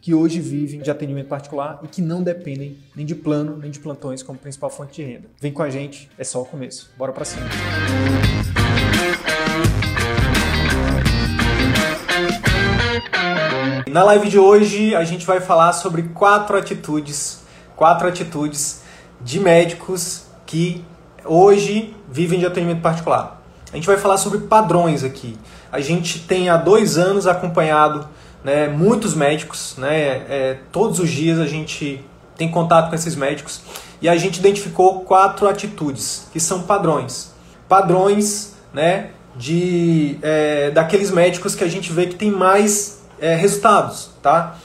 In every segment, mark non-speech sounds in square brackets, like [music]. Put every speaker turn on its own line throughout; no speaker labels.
que hoje vivem de atendimento particular e que não dependem nem de plano nem de plantões como principal fonte de renda. Vem com a gente, é só o começo. Bora para cima. Na live de hoje a gente vai falar sobre quatro atitudes, quatro atitudes de médicos que hoje vivem de atendimento particular. A gente vai falar sobre padrões aqui. A gente tem há dois anos acompanhado né, muitos médicos, né, é, todos os dias a gente tem contato com esses médicos e a gente identificou quatro atitudes que são padrões. Padrões né, de, é, daqueles médicos que a gente vê que tem mais é, resultados. Tá?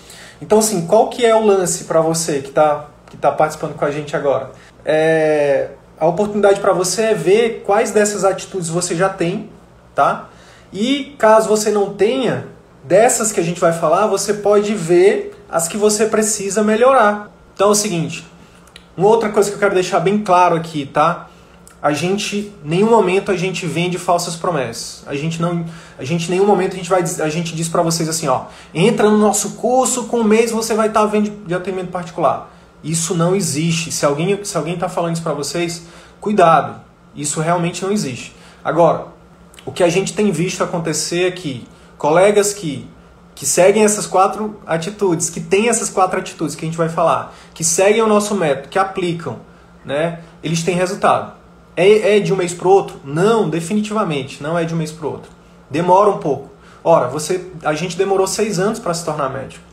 Então, assim, qual que é o lance para você que está que tá participando com a gente agora? É, a oportunidade para você é ver quais dessas atitudes você já tem, tá? E caso você não tenha, dessas que a gente vai falar, você pode ver as que você precisa melhorar. Então é o seguinte, uma outra coisa que eu quero deixar bem claro aqui, tá? A gente, nenhum momento a gente vende falsas promessas. A gente não, a gente nenhum momento a gente vai, a gente diz para vocês assim, ó, entra no nosso curso, com um mês você vai estar tá vendo de atendimento particular. Isso não existe. Se alguém, se alguém está falando isso para vocês, cuidado. Isso realmente não existe. Agora, o que a gente tem visto acontecer aqui colegas que, que seguem essas quatro atitudes, que têm essas quatro atitudes que a gente vai falar, que seguem o nosso método, que aplicam, né, eles têm resultado. É, é de um mês para outro? Não, definitivamente, não é de um mês para outro. Demora um pouco. Ora, você, a gente demorou seis anos para se tornar médico.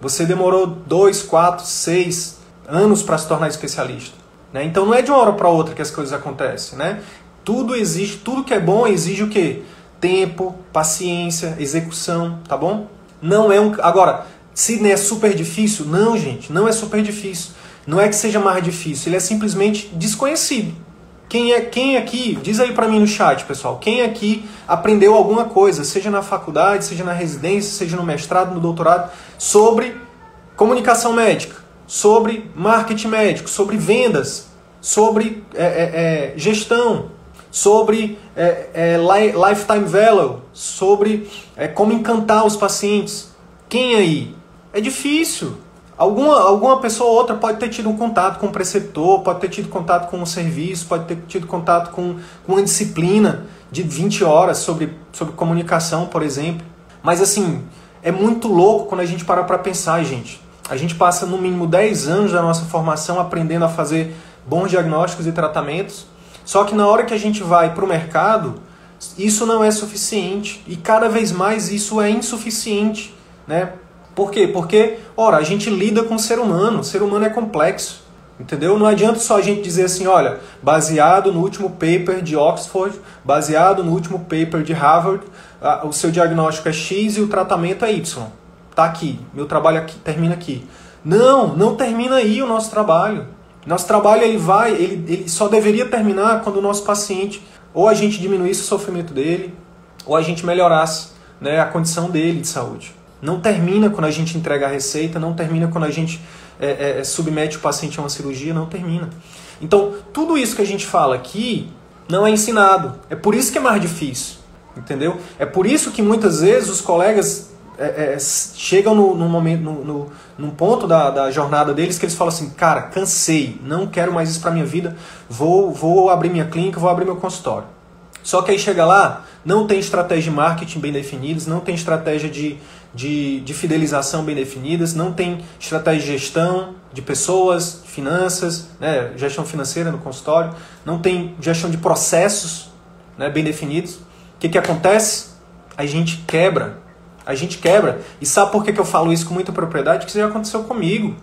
Você demorou dois, quatro, seis anos para se tornar especialista. Né? Então não é de uma hora para outra que as coisas acontecem. Né? Tudo exige, tudo que é bom exige o quê? Tempo, paciência, execução, tá bom? Não é um. Agora, se é super difícil, não, gente, não é super difícil. Não é que seja mais difícil, ele é simplesmente desconhecido. Quem é quem aqui, diz aí para mim no chat, pessoal, quem aqui aprendeu alguma coisa, seja na faculdade, seja na residência, seja no mestrado, no doutorado, sobre comunicação médica, sobre marketing médico, sobre vendas, sobre é, é, é, gestão, sobre é, é, lifetime value, sobre é, como encantar os pacientes. Quem aí? É difícil. Alguma, alguma pessoa ou outra pode ter tido um contato com o preceptor, pode ter tido contato com o serviço, pode ter tido contato com, com uma disciplina de 20 horas sobre, sobre comunicação, por exemplo. Mas assim, é muito louco quando a gente para para pensar, gente. A gente passa no mínimo 10 anos da nossa formação aprendendo a fazer bons diagnósticos e tratamentos só que na hora que a gente vai para o mercado, isso não é suficiente e cada vez mais isso é insuficiente, né? Por quê? Porque, ora, a gente lida com o ser humano, o ser humano é complexo, entendeu? Não adianta só a gente dizer assim, olha, baseado no último paper de Oxford, baseado no último paper de Harvard, o seu diagnóstico é X e o tratamento é Y. Tá aqui, meu trabalho aqui, termina aqui. Não, não termina aí o nosso trabalho. Nosso trabalho ele vai, ele, ele só deveria terminar quando o nosso paciente ou a gente diminuísse o sofrimento dele, ou a gente melhorasse né, a condição dele de saúde. Não termina quando a gente entrega a receita, não termina quando a gente é, é, submete o paciente a uma cirurgia, não termina. Então, tudo isso que a gente fala aqui não é ensinado. É por isso que é mais difícil, entendeu? É por isso que muitas vezes os colegas é, é, chegam no, no momento, no, no, num ponto da, da jornada deles que eles falam assim, cara, cansei, não quero mais isso para minha vida, vou, vou abrir minha clínica, vou abrir meu consultório. Só que aí chega lá, não tem estratégia de marketing bem definidas, não tem estratégia de, de, de fidelização bem definidas, não tem estratégia de gestão de pessoas, finanças, né, gestão financeira no consultório, não tem gestão de processos né, bem definidos. O que, que acontece? A gente quebra a gente quebra. E sabe por que, que eu falo isso com muita propriedade? Que isso já aconteceu comigo.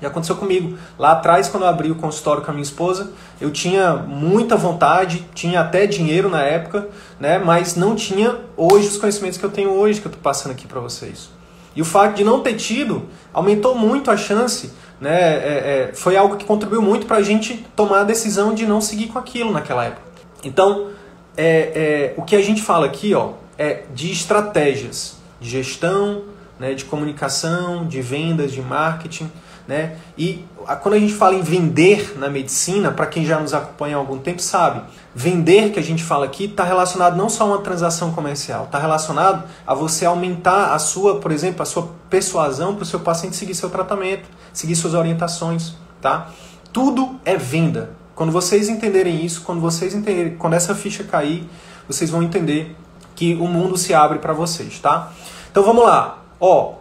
Já aconteceu comigo. Lá atrás, quando eu abri o consultório com a minha esposa, eu tinha muita vontade, tinha até dinheiro na época, né? mas não tinha hoje os conhecimentos que eu tenho hoje, que eu estou passando aqui para vocês. E o fato de não ter tido aumentou muito a chance, né? É, é, foi algo que contribuiu muito para a gente tomar a decisão de não seguir com aquilo naquela época. Então, é, é, o que a gente fala aqui ó, é de estratégias de gestão, né, de comunicação, de vendas, de marketing. Né? E quando a gente fala em vender na medicina, para quem já nos acompanha há algum tempo sabe, vender que a gente fala aqui está relacionado não só a uma transação comercial, está relacionado a você aumentar a sua, por exemplo, a sua persuasão para o seu paciente seguir seu tratamento, seguir suas orientações, tá? Tudo é venda. Quando vocês entenderem isso, quando vocês entenderem, quando essa ficha cair, vocês vão entender que o mundo se abre para vocês, tá? Então vamos lá. Ó, o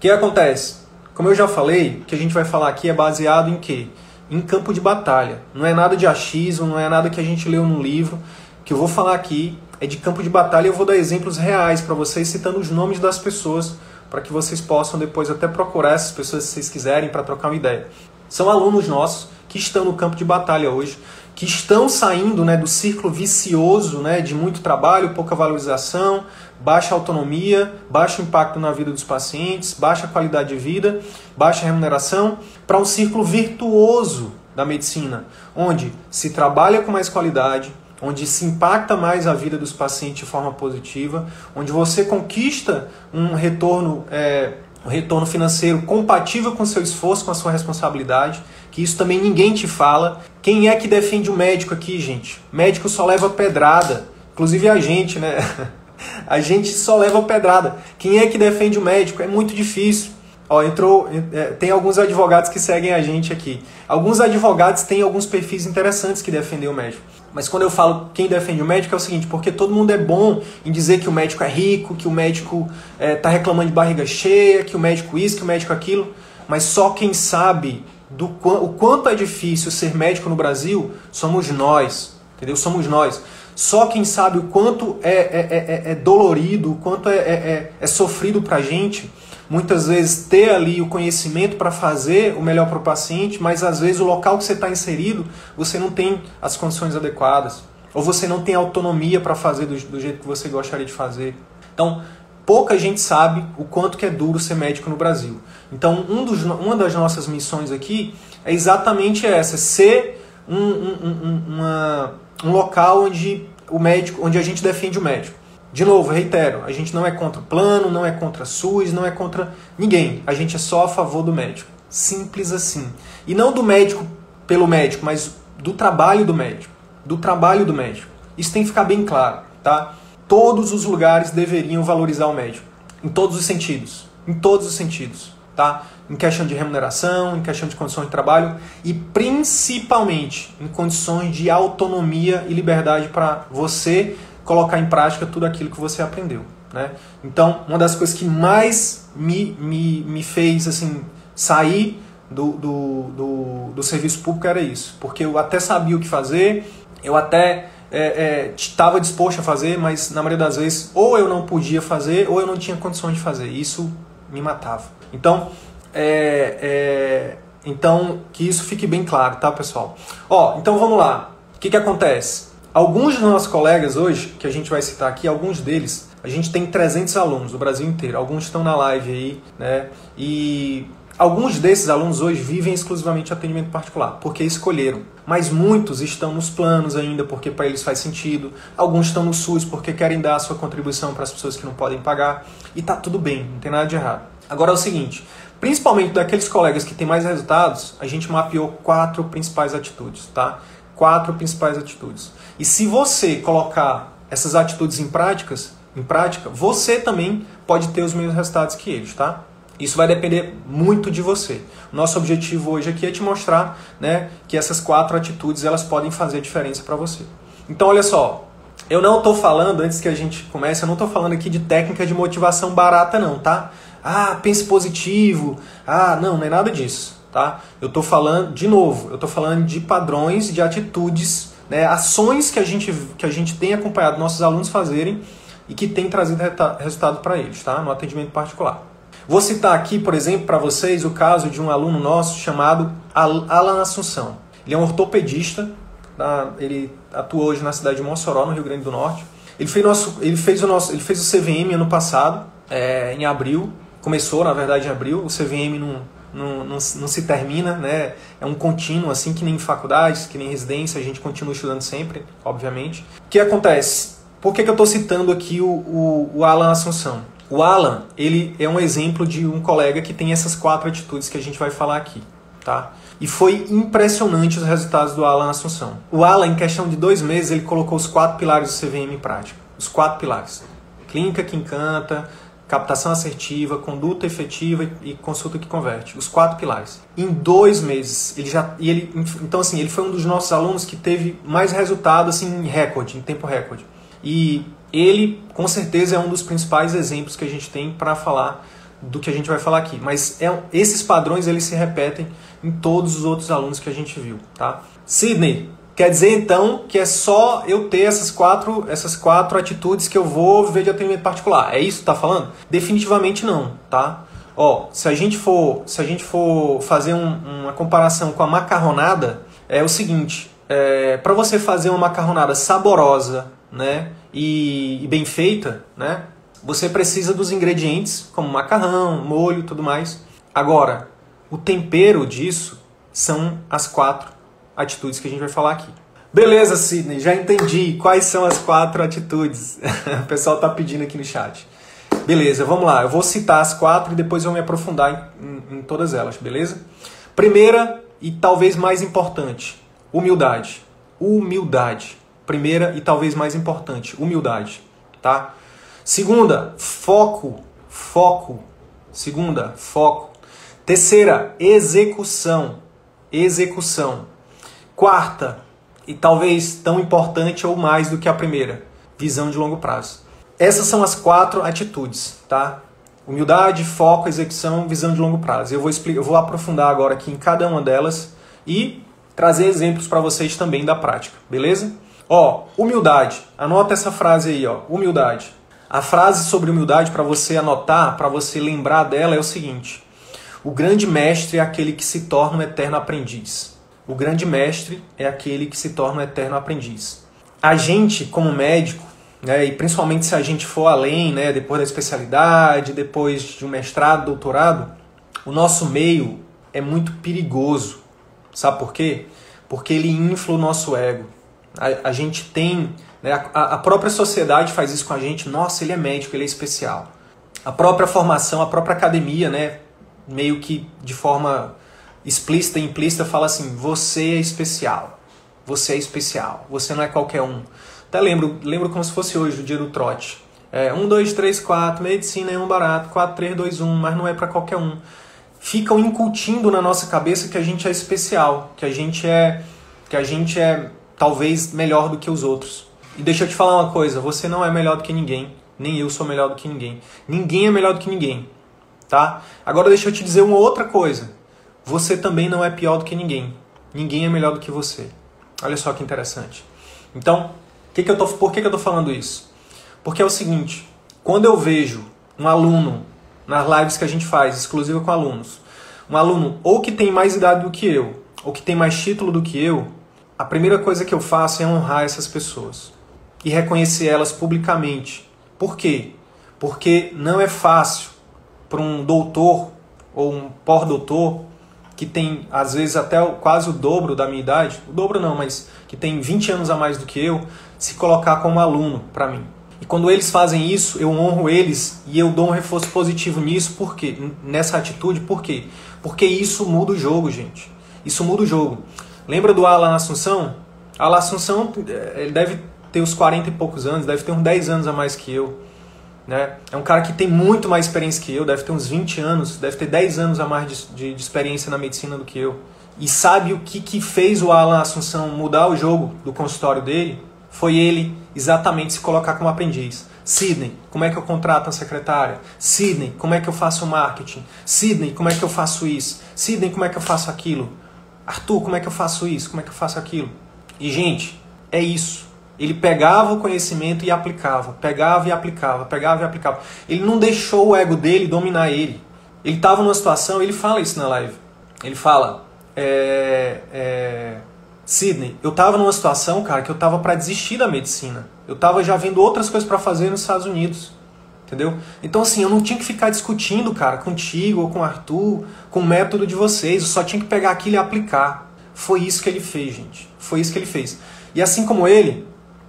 que acontece? Como eu já falei, o que a gente vai falar aqui é baseado em quê? Em campo de batalha. Não é nada de achismo, não é nada que a gente leu no livro. O que eu vou falar aqui é de campo de batalha eu vou dar exemplos reais para vocês, citando os nomes das pessoas, para que vocês possam depois até procurar essas pessoas se vocês quiserem para trocar uma ideia. São alunos nossos que estão no campo de batalha hoje, que estão saindo né, do círculo vicioso né, de muito trabalho, pouca valorização, baixa autonomia, baixo impacto na vida dos pacientes, baixa qualidade de vida, baixa remuneração, para um círculo virtuoso da medicina, onde se trabalha com mais qualidade, onde se impacta mais a vida dos pacientes de forma positiva, onde você conquista um retorno, é, um retorno financeiro compatível com seu esforço, com a sua responsabilidade, que isso também ninguém te fala. Quem é que defende o médico aqui, gente? Médico só leva pedrada, inclusive a gente, né? [laughs] A gente só leva pedrada. Quem é que defende o médico? É muito difícil. Ó, entrou, é, tem alguns advogados que seguem a gente aqui. Alguns advogados têm alguns perfis interessantes que defendem o médico. Mas quando eu falo quem defende o médico é o seguinte, porque todo mundo é bom em dizer que o médico é rico, que o médico está é, tá reclamando de barriga cheia, que o médico isso, que o médico aquilo. Mas só quem sabe do o quanto é difícil ser médico no Brasil somos nós, entendeu? Somos nós. Só quem sabe o quanto é, é, é, é dolorido, o quanto é, é, é sofrido para a gente, muitas vezes ter ali o conhecimento para fazer o melhor para o paciente, mas às vezes o local que você está inserido, você não tem as condições adequadas, ou você não tem autonomia para fazer do, do jeito que você gostaria de fazer. Então, pouca gente sabe o quanto que é duro ser médico no Brasil. Então, um dos, uma das nossas missões aqui é exatamente essa, ser um, um, um, uma um local onde o médico, onde a gente defende o médico. De novo, reitero, a gente não é contra o plano, não é contra a SUS, não é contra ninguém. A gente é só a favor do médico. Simples assim. E não do médico pelo médico, mas do trabalho do médico. Do trabalho do médico. Isso tem que ficar bem claro, tá? Todos os lugares deveriam valorizar o médico. Em todos os sentidos. Em todos os sentidos, tá? em questão de remuneração, em questão de condições de trabalho e principalmente em condições de autonomia e liberdade para você colocar em prática tudo aquilo que você aprendeu. Né? Então, uma das coisas que mais me, me, me fez assim sair do, do, do, do serviço público era isso, porque eu até sabia o que fazer, eu até estava é, é, disposto a fazer, mas na maioria das vezes ou eu não podia fazer ou eu não tinha condições de fazer. Isso me matava. Então, é, é, então, que isso fique bem claro, tá, pessoal? Ó, então vamos lá. O que, que acontece? Alguns dos nossos colegas hoje, que a gente vai citar aqui, alguns deles, a gente tem 300 alunos do Brasil inteiro. Alguns estão na live aí, né? E alguns desses alunos hoje vivem exclusivamente atendimento particular, porque escolheram. Mas muitos estão nos planos ainda, porque para eles faz sentido. Alguns estão no SUS porque querem dar a sua contribuição para as pessoas que não podem pagar. E tá tudo bem, não tem nada de errado. Agora é o seguinte, Principalmente daqueles colegas que têm mais resultados, a gente mapeou quatro principais atitudes, tá? Quatro principais atitudes. E se você colocar essas atitudes em práticas, em prática, você também pode ter os mesmos resultados que eles, tá? Isso vai depender muito de você. Nosso objetivo hoje aqui é te mostrar, né, que essas quatro atitudes elas podem fazer diferença para você. Então, olha só, eu não estou falando antes que a gente comece, eu não estou falando aqui de técnica de motivação barata não, tá? ah, pense positivo, ah, não, não é nada disso, tá? Eu estou falando, de novo, eu estou falando de padrões, de atitudes, né, ações que a, gente, que a gente tem acompanhado nossos alunos fazerem e que tem trazido resultado para eles, tá? No atendimento particular. Vou citar aqui, por exemplo, para vocês o caso de um aluno nosso chamado Alan Assunção. Ele é um ortopedista, tá? ele atua hoje na cidade de Mossoró, no Rio Grande do Norte. Ele fez, nosso, ele fez, o, nosso, ele fez o CVM ano passado, é, em abril. Começou, na verdade, em abril. O CVM não, não, não, não, se termina, né? É um contínuo, assim que nem faculdades, que nem residência, a gente continua estudando sempre, obviamente. O que acontece? Por que, que eu estou citando aqui o, o, o Alan Assunção? O Alan, ele é um exemplo de um colega que tem essas quatro atitudes que a gente vai falar aqui, tá? E foi impressionante os resultados do Alan Assunção. O Alan, em questão de dois meses, ele colocou os quatro pilares do CVM em prática. Os quatro pilares. Clínica que encanta, captação assertiva, conduta efetiva e consulta que converte. Os quatro pilares. Em dois meses, ele já. E ele, então, assim, ele foi um dos nossos alunos que teve mais resultado assim, em recorde, em tempo recorde. E ele, com certeza, é um dos principais exemplos que a gente tem para falar do que a gente vai falar aqui. Mas é, esses padrões eles se repetem em todos os outros alunos que a gente viu, tá? Sidney, quer dizer então que é só eu ter essas quatro, essas quatro atitudes que eu vou viver de atendimento particular. É isso que tá falando? Definitivamente não, tá? Ó, se a gente for, se a gente for fazer um, uma comparação com a macarronada, é o seguinte: é, para você fazer uma macarronada saborosa, né, e, e bem feita, né, você precisa dos ingredientes, como macarrão, molho tudo mais. Agora, o tempero disso são as quatro atitudes que a gente vai falar aqui. Beleza, Sidney, já entendi quais são as quatro atitudes. [laughs] o pessoal está pedindo aqui no chat. Beleza, vamos lá. Eu vou citar as quatro e depois eu vou me aprofundar em, em, em todas elas, beleza? Primeira e talvez mais importante, humildade. Humildade. Primeira e talvez mais importante, humildade, tá? Segunda, foco, foco. Segunda, foco. Terceira, execução, execução. Quarta, e talvez tão importante ou mais do que a primeira, visão de longo prazo. Essas são as quatro atitudes, tá? Humildade, foco, execução, visão de longo prazo. Eu vou explicar, eu vou aprofundar agora aqui em cada uma delas e trazer exemplos para vocês também da prática, beleza? Ó, humildade. Anota essa frase aí, ó. Humildade. A frase sobre humildade para você anotar, para você lembrar dela é o seguinte: O grande mestre é aquele que se torna um eterno aprendiz. O grande mestre é aquele que se torna um eterno aprendiz. A gente, como médico, né, e principalmente se a gente for além, né, depois da especialidade, depois de um mestrado, doutorado, o nosso meio é muito perigoso. Sabe por quê? Porque ele infla o nosso ego. A, a gente tem né? A, a própria sociedade faz isso com a gente. Nossa, ele é médico, ele é especial. A própria formação, a própria academia, né? meio que de forma explícita e implícita, fala assim: você é especial. Você é especial. Você não é qualquer um. Até lembro, lembro como se fosse hoje, o dia do trote. É, 1, 2, 3, 4, medicina é um barato, 4, 3, 2, 1, mas não é para qualquer um. Ficam incutindo na nossa cabeça que a gente é especial, que a gente é, que a gente é talvez melhor do que os outros. E deixa eu te falar uma coisa, você não é melhor do que ninguém, nem eu sou melhor do que ninguém. Ninguém é melhor do que ninguém, tá? Agora deixa eu te dizer uma outra coisa. Você também não é pior do que ninguém. Ninguém é melhor do que você. Olha só que interessante. Então, que que eu tô, por que, que eu tô falando isso? Porque é o seguinte, quando eu vejo um aluno nas lives que a gente faz, exclusiva com alunos, um aluno ou que tem mais idade do que eu, ou que tem mais título do que eu, a primeira coisa que eu faço é honrar essas pessoas e reconhecer elas publicamente. Por quê? Porque não é fácil para um doutor ou um pós-doutor que tem às vezes até quase o dobro da minha idade, o dobro não, mas que tem 20 anos a mais do que eu, se colocar como aluno para mim. E quando eles fazem isso, eu honro eles e eu dou um reforço positivo nisso, por quê? Nessa atitude, por quê? Porque isso muda o jogo, gente. Isso muda o jogo. Lembra do Alan Assunção? Alan Assunção, eh, ele deve tem uns 40 e poucos anos, deve ter uns 10 anos a mais que eu. Né? É um cara que tem muito mais experiência que eu, deve ter uns 20 anos, deve ter 10 anos a mais de, de, de experiência na medicina do que eu. E sabe o que, que fez o Alan Assunção mudar o jogo do consultório dele? Foi ele exatamente se colocar como aprendiz. Sidney, como é que eu contrato a secretária? Sidney, como é que eu faço marketing? Sidney, como é que eu faço isso? Sidney, como é que eu faço aquilo? Arthur, como é que eu faço isso? Como é que eu faço aquilo? E, gente, é isso. Ele pegava o conhecimento e aplicava, pegava e aplicava, pegava e aplicava. Ele não deixou o ego dele dominar ele. ele estava numa situação, ele fala isso na live. Ele fala, é, é, Sidney, eu estava numa situação, cara, que eu estava para desistir da medicina. Eu estava já vendo outras coisas para fazer nos Estados Unidos. Entendeu? Então, assim, eu não tinha que ficar discutindo, cara, contigo ou com o Arthur, com o método de vocês. Eu só tinha que pegar aquilo e aplicar. Foi isso que ele fez, gente. Foi isso que ele fez. E assim como ele,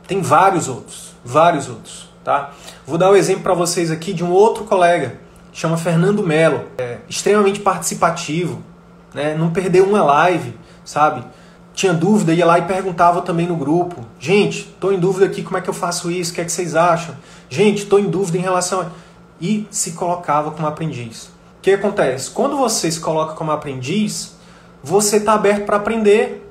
tem vários outros. Vários outros, tá? Vou dar um exemplo para vocês aqui de um outro colega, chama Fernando Melo. É extremamente participativo, né? Não perdeu uma live, sabe? Tinha dúvida, ia lá e perguntava também no grupo. Gente, estou em dúvida aqui, como é que eu faço isso? O que é que vocês acham? Gente, estou em dúvida em relação a... E se colocava como aprendiz. O que acontece? Quando você se coloca como aprendiz, você está aberto para aprender.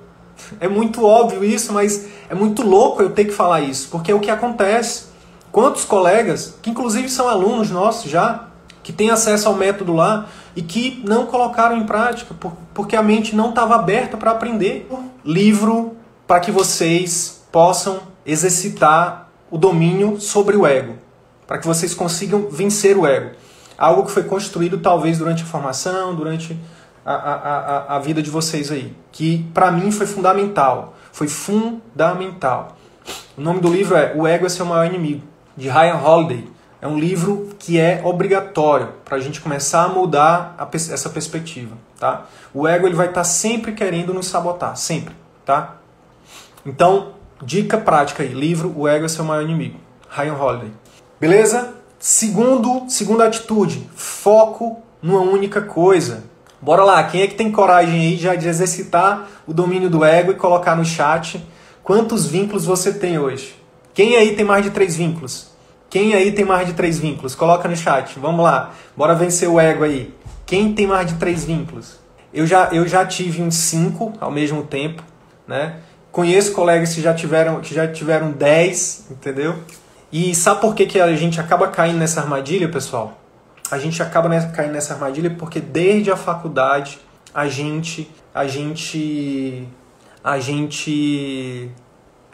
É muito óbvio isso, mas é muito louco eu ter que falar isso, porque é o que acontece. Quantos colegas, que inclusive são alunos nossos já, que têm acesso ao método lá e que não colocaram em prática porque a mente não estava aberta para aprender. Livro para que vocês possam exercitar o domínio sobre o ego, para que vocês consigam vencer o ego. Algo que foi construído talvez durante a formação, durante a, a, a, vida de vocês aí, que para mim foi fundamental. Foi fundamental. O nome do livro é O Ego é Seu Maior Inimigo, de Ryan Holiday. É um livro que é obrigatório para a gente começar a mudar a, essa perspectiva, tá? O ego ele vai estar tá sempre querendo nos sabotar, sempre, tá? Então, dica prática aí, livro O Ego é Seu Maior Inimigo, Ryan Holiday. Beleza? Segundo, segunda atitude, foco numa única coisa. Bora lá, quem é que tem coragem aí já de exercitar o domínio do ego e colocar no chat quantos vínculos você tem hoje? Quem aí tem mais de três vínculos? Quem aí tem mais de três vínculos? Coloca no chat. Vamos lá. Bora vencer o ego aí. Quem tem mais de três vínculos? Eu já, eu já tive uns cinco ao mesmo tempo, né? Conheço colegas que já tiveram, que já tiveram dez, entendeu? E sabe por que, que a gente acaba caindo nessa armadilha, pessoal? A gente acaba nessa, caindo nessa armadilha porque desde a faculdade a gente a gente a gente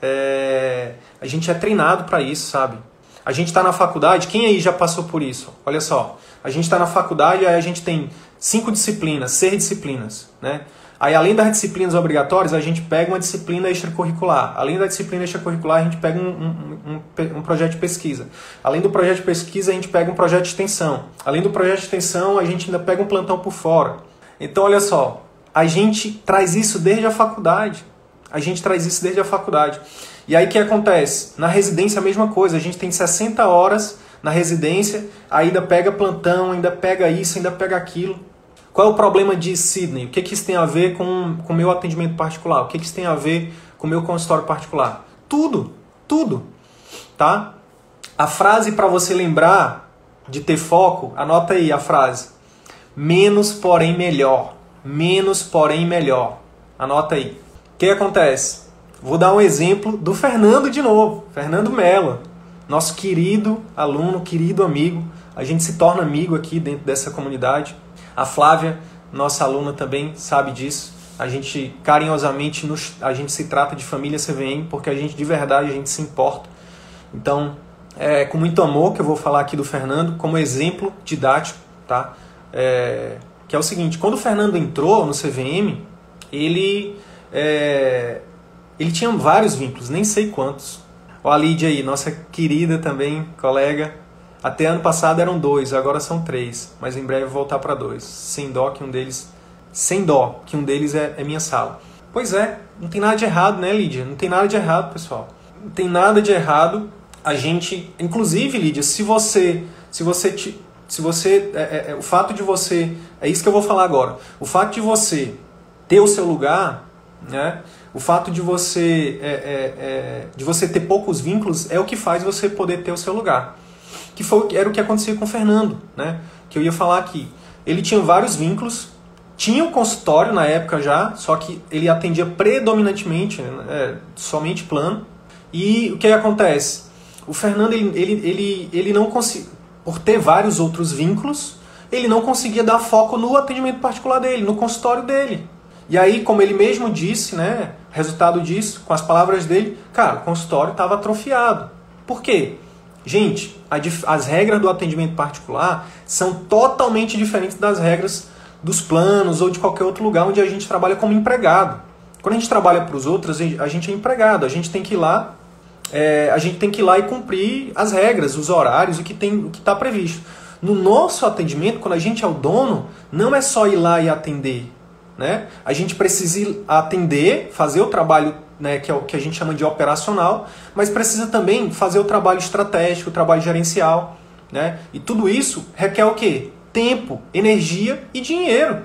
é, a gente é treinado para isso, sabe? A gente está na faculdade, quem aí já passou por isso? Olha só, a gente está na faculdade, aí a gente tem cinco disciplinas, seis disciplinas, né? Aí, além das disciplinas obrigatórias, a gente pega uma disciplina extracurricular. Além da disciplina extracurricular, a gente pega um, um, um, um, projeto de pesquisa. Além do projeto de pesquisa, a gente pega um projeto de extensão. Além do projeto de extensão, a gente ainda pega um plantão por fora. Então, olha só, a gente traz isso desde a faculdade. A gente traz isso desde a faculdade. E aí o que acontece? Na residência a mesma coisa. A gente tem 60 horas na residência, ainda pega plantão, ainda pega isso, ainda pega aquilo. Qual é o problema de Sydney? O que, que isso tem a ver com o meu atendimento particular? O que, que isso tem a ver com o meu consultório particular? Tudo, tudo, tá? A frase para você lembrar de ter foco, anota aí a frase. Menos, porém melhor. Menos, porém melhor. Anota aí. O que acontece? Vou dar um exemplo do Fernando de novo. Fernando Mello, nosso querido aluno, querido amigo. A gente se torna amigo aqui dentro dessa comunidade. A Flávia, nossa aluna também, sabe disso. A gente carinhosamente nos, a gente se trata de família CVM porque a gente de verdade a gente se importa. Então, é com muito amor que eu vou falar aqui do Fernando como exemplo didático, tá? É, que é o seguinte, quando o Fernando entrou no CVM, ele é, ele tinha vários vínculos, nem sei quantos. A Lídia aí, nossa querida também, colega, até ano passado eram dois, agora são três, mas em breve voltar para dois. Sem dó que um deles, sem dó que um deles é, é minha sala. Pois é, não tem nada de errado, né, Lídia? Não tem nada de errado, pessoal. Não tem nada de errado. A gente, inclusive, Lídia, se você, se você, se você, é, é, é, o fato de você, é isso que eu vou falar agora. O fato de você ter o seu lugar, né? O fato de você, é, é, é de você ter poucos vínculos é o que faz você poder ter o seu lugar que foi, era o que acontecia com o Fernando, né? Que eu ia falar aqui. Ele tinha vários vínculos, tinha um consultório na época já, só que ele atendia predominantemente, né, é, somente plano. E o que acontece? O Fernando, ele, ele, ele, ele não conseguia, por ter vários outros vínculos, ele não conseguia dar foco no atendimento particular dele, no consultório dele. E aí, como ele mesmo disse, né, resultado disso, com as palavras dele, cara, o consultório estava atrofiado. Por quê? Gente, as regras do atendimento particular são totalmente diferentes das regras dos planos ou de qualquer outro lugar onde a gente trabalha como empregado. Quando a gente trabalha para os outros, a gente é empregado, a gente tem que ir lá, é, a gente tem que ir lá e cumprir as regras, os horários, o que tem, o que está previsto. No nosso atendimento, quando a gente é o dono, não é só ir lá e atender. Né? A gente precisa atender, fazer o trabalho né, que é o que a gente chama de operacional, mas precisa também fazer o trabalho estratégico, o trabalho gerencial. Né? E tudo isso requer o quê? Tempo, energia e dinheiro.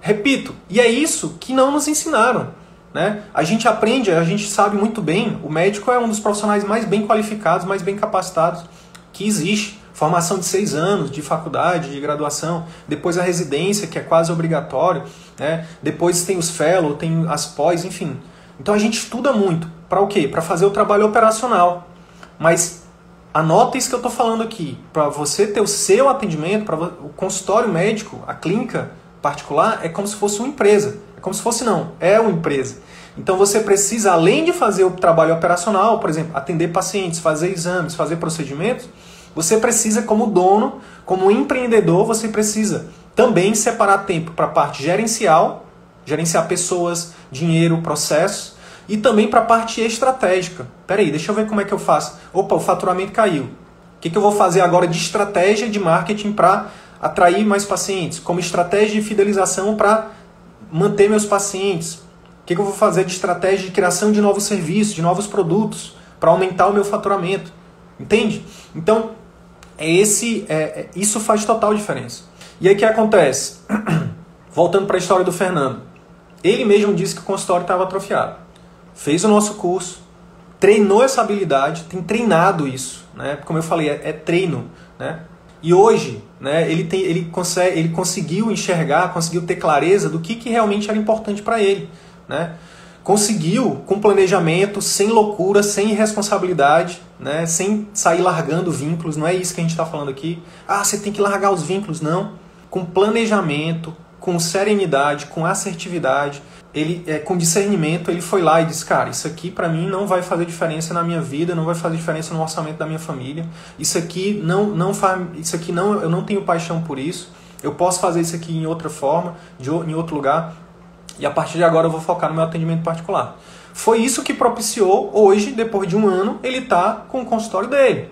Repito, e é isso que não nos ensinaram. Né? A gente aprende, a gente sabe muito bem, o médico é um dos profissionais mais bem qualificados, mais bem capacitados que existe. Formação de seis anos de faculdade, de graduação, depois a residência, que é quase obrigatório, né? depois tem os fellow, tem as pós, enfim. Então a gente estuda muito. Para o quê? Para fazer o trabalho operacional. Mas anota isso que eu estou falando aqui. Para você ter o seu atendimento, para o consultório médico, a clínica particular, é como se fosse uma empresa. É como se fosse não, é uma empresa. Então você precisa, além de fazer o trabalho operacional, por exemplo, atender pacientes, fazer exames, fazer procedimentos, você precisa, como dono, como empreendedor, você precisa também separar tempo para a parte gerencial, gerenciar pessoas, dinheiro, processos, e também para a parte estratégica. Peraí, deixa eu ver como é que eu faço. Opa, o faturamento caiu. O que, que eu vou fazer agora de estratégia de marketing para atrair mais pacientes? Como estratégia de fidelização para manter meus pacientes? O que, que eu vou fazer de estratégia de criação de novos serviços, de novos produtos, para aumentar o meu faturamento? Entende? Então, é esse, é, é, isso faz total diferença. E aí o que acontece? [clears throat] Voltando para a história do Fernando. Ele mesmo disse que o consultório estava atrofiado. Fez o nosso curso, treinou essa habilidade, tem treinado isso. Né? Como eu falei, é, é treino. Né? E hoje, né, ele, tem, ele, consegue, ele conseguiu enxergar, conseguiu ter clareza do que, que realmente era importante para ele. Né? Conseguiu, com planejamento, sem loucura, sem irresponsabilidade, né, sem sair largando vínculos, não é isso que a gente está falando aqui. Ah, você tem que largar os vínculos, não. Com planejamento, com serenidade, com assertividade, ele é, com discernimento, ele foi lá e disse: Cara, isso aqui para mim não vai fazer diferença na minha vida, não vai fazer diferença no orçamento da minha família. Isso aqui não, não faz, isso aqui não, eu não tenho paixão por isso. Eu posso fazer isso aqui em outra forma, de, em outro lugar. E a partir de agora eu vou focar no meu atendimento particular. Foi isso que propiciou hoje, depois de um ano, ele tá com o consultório dele.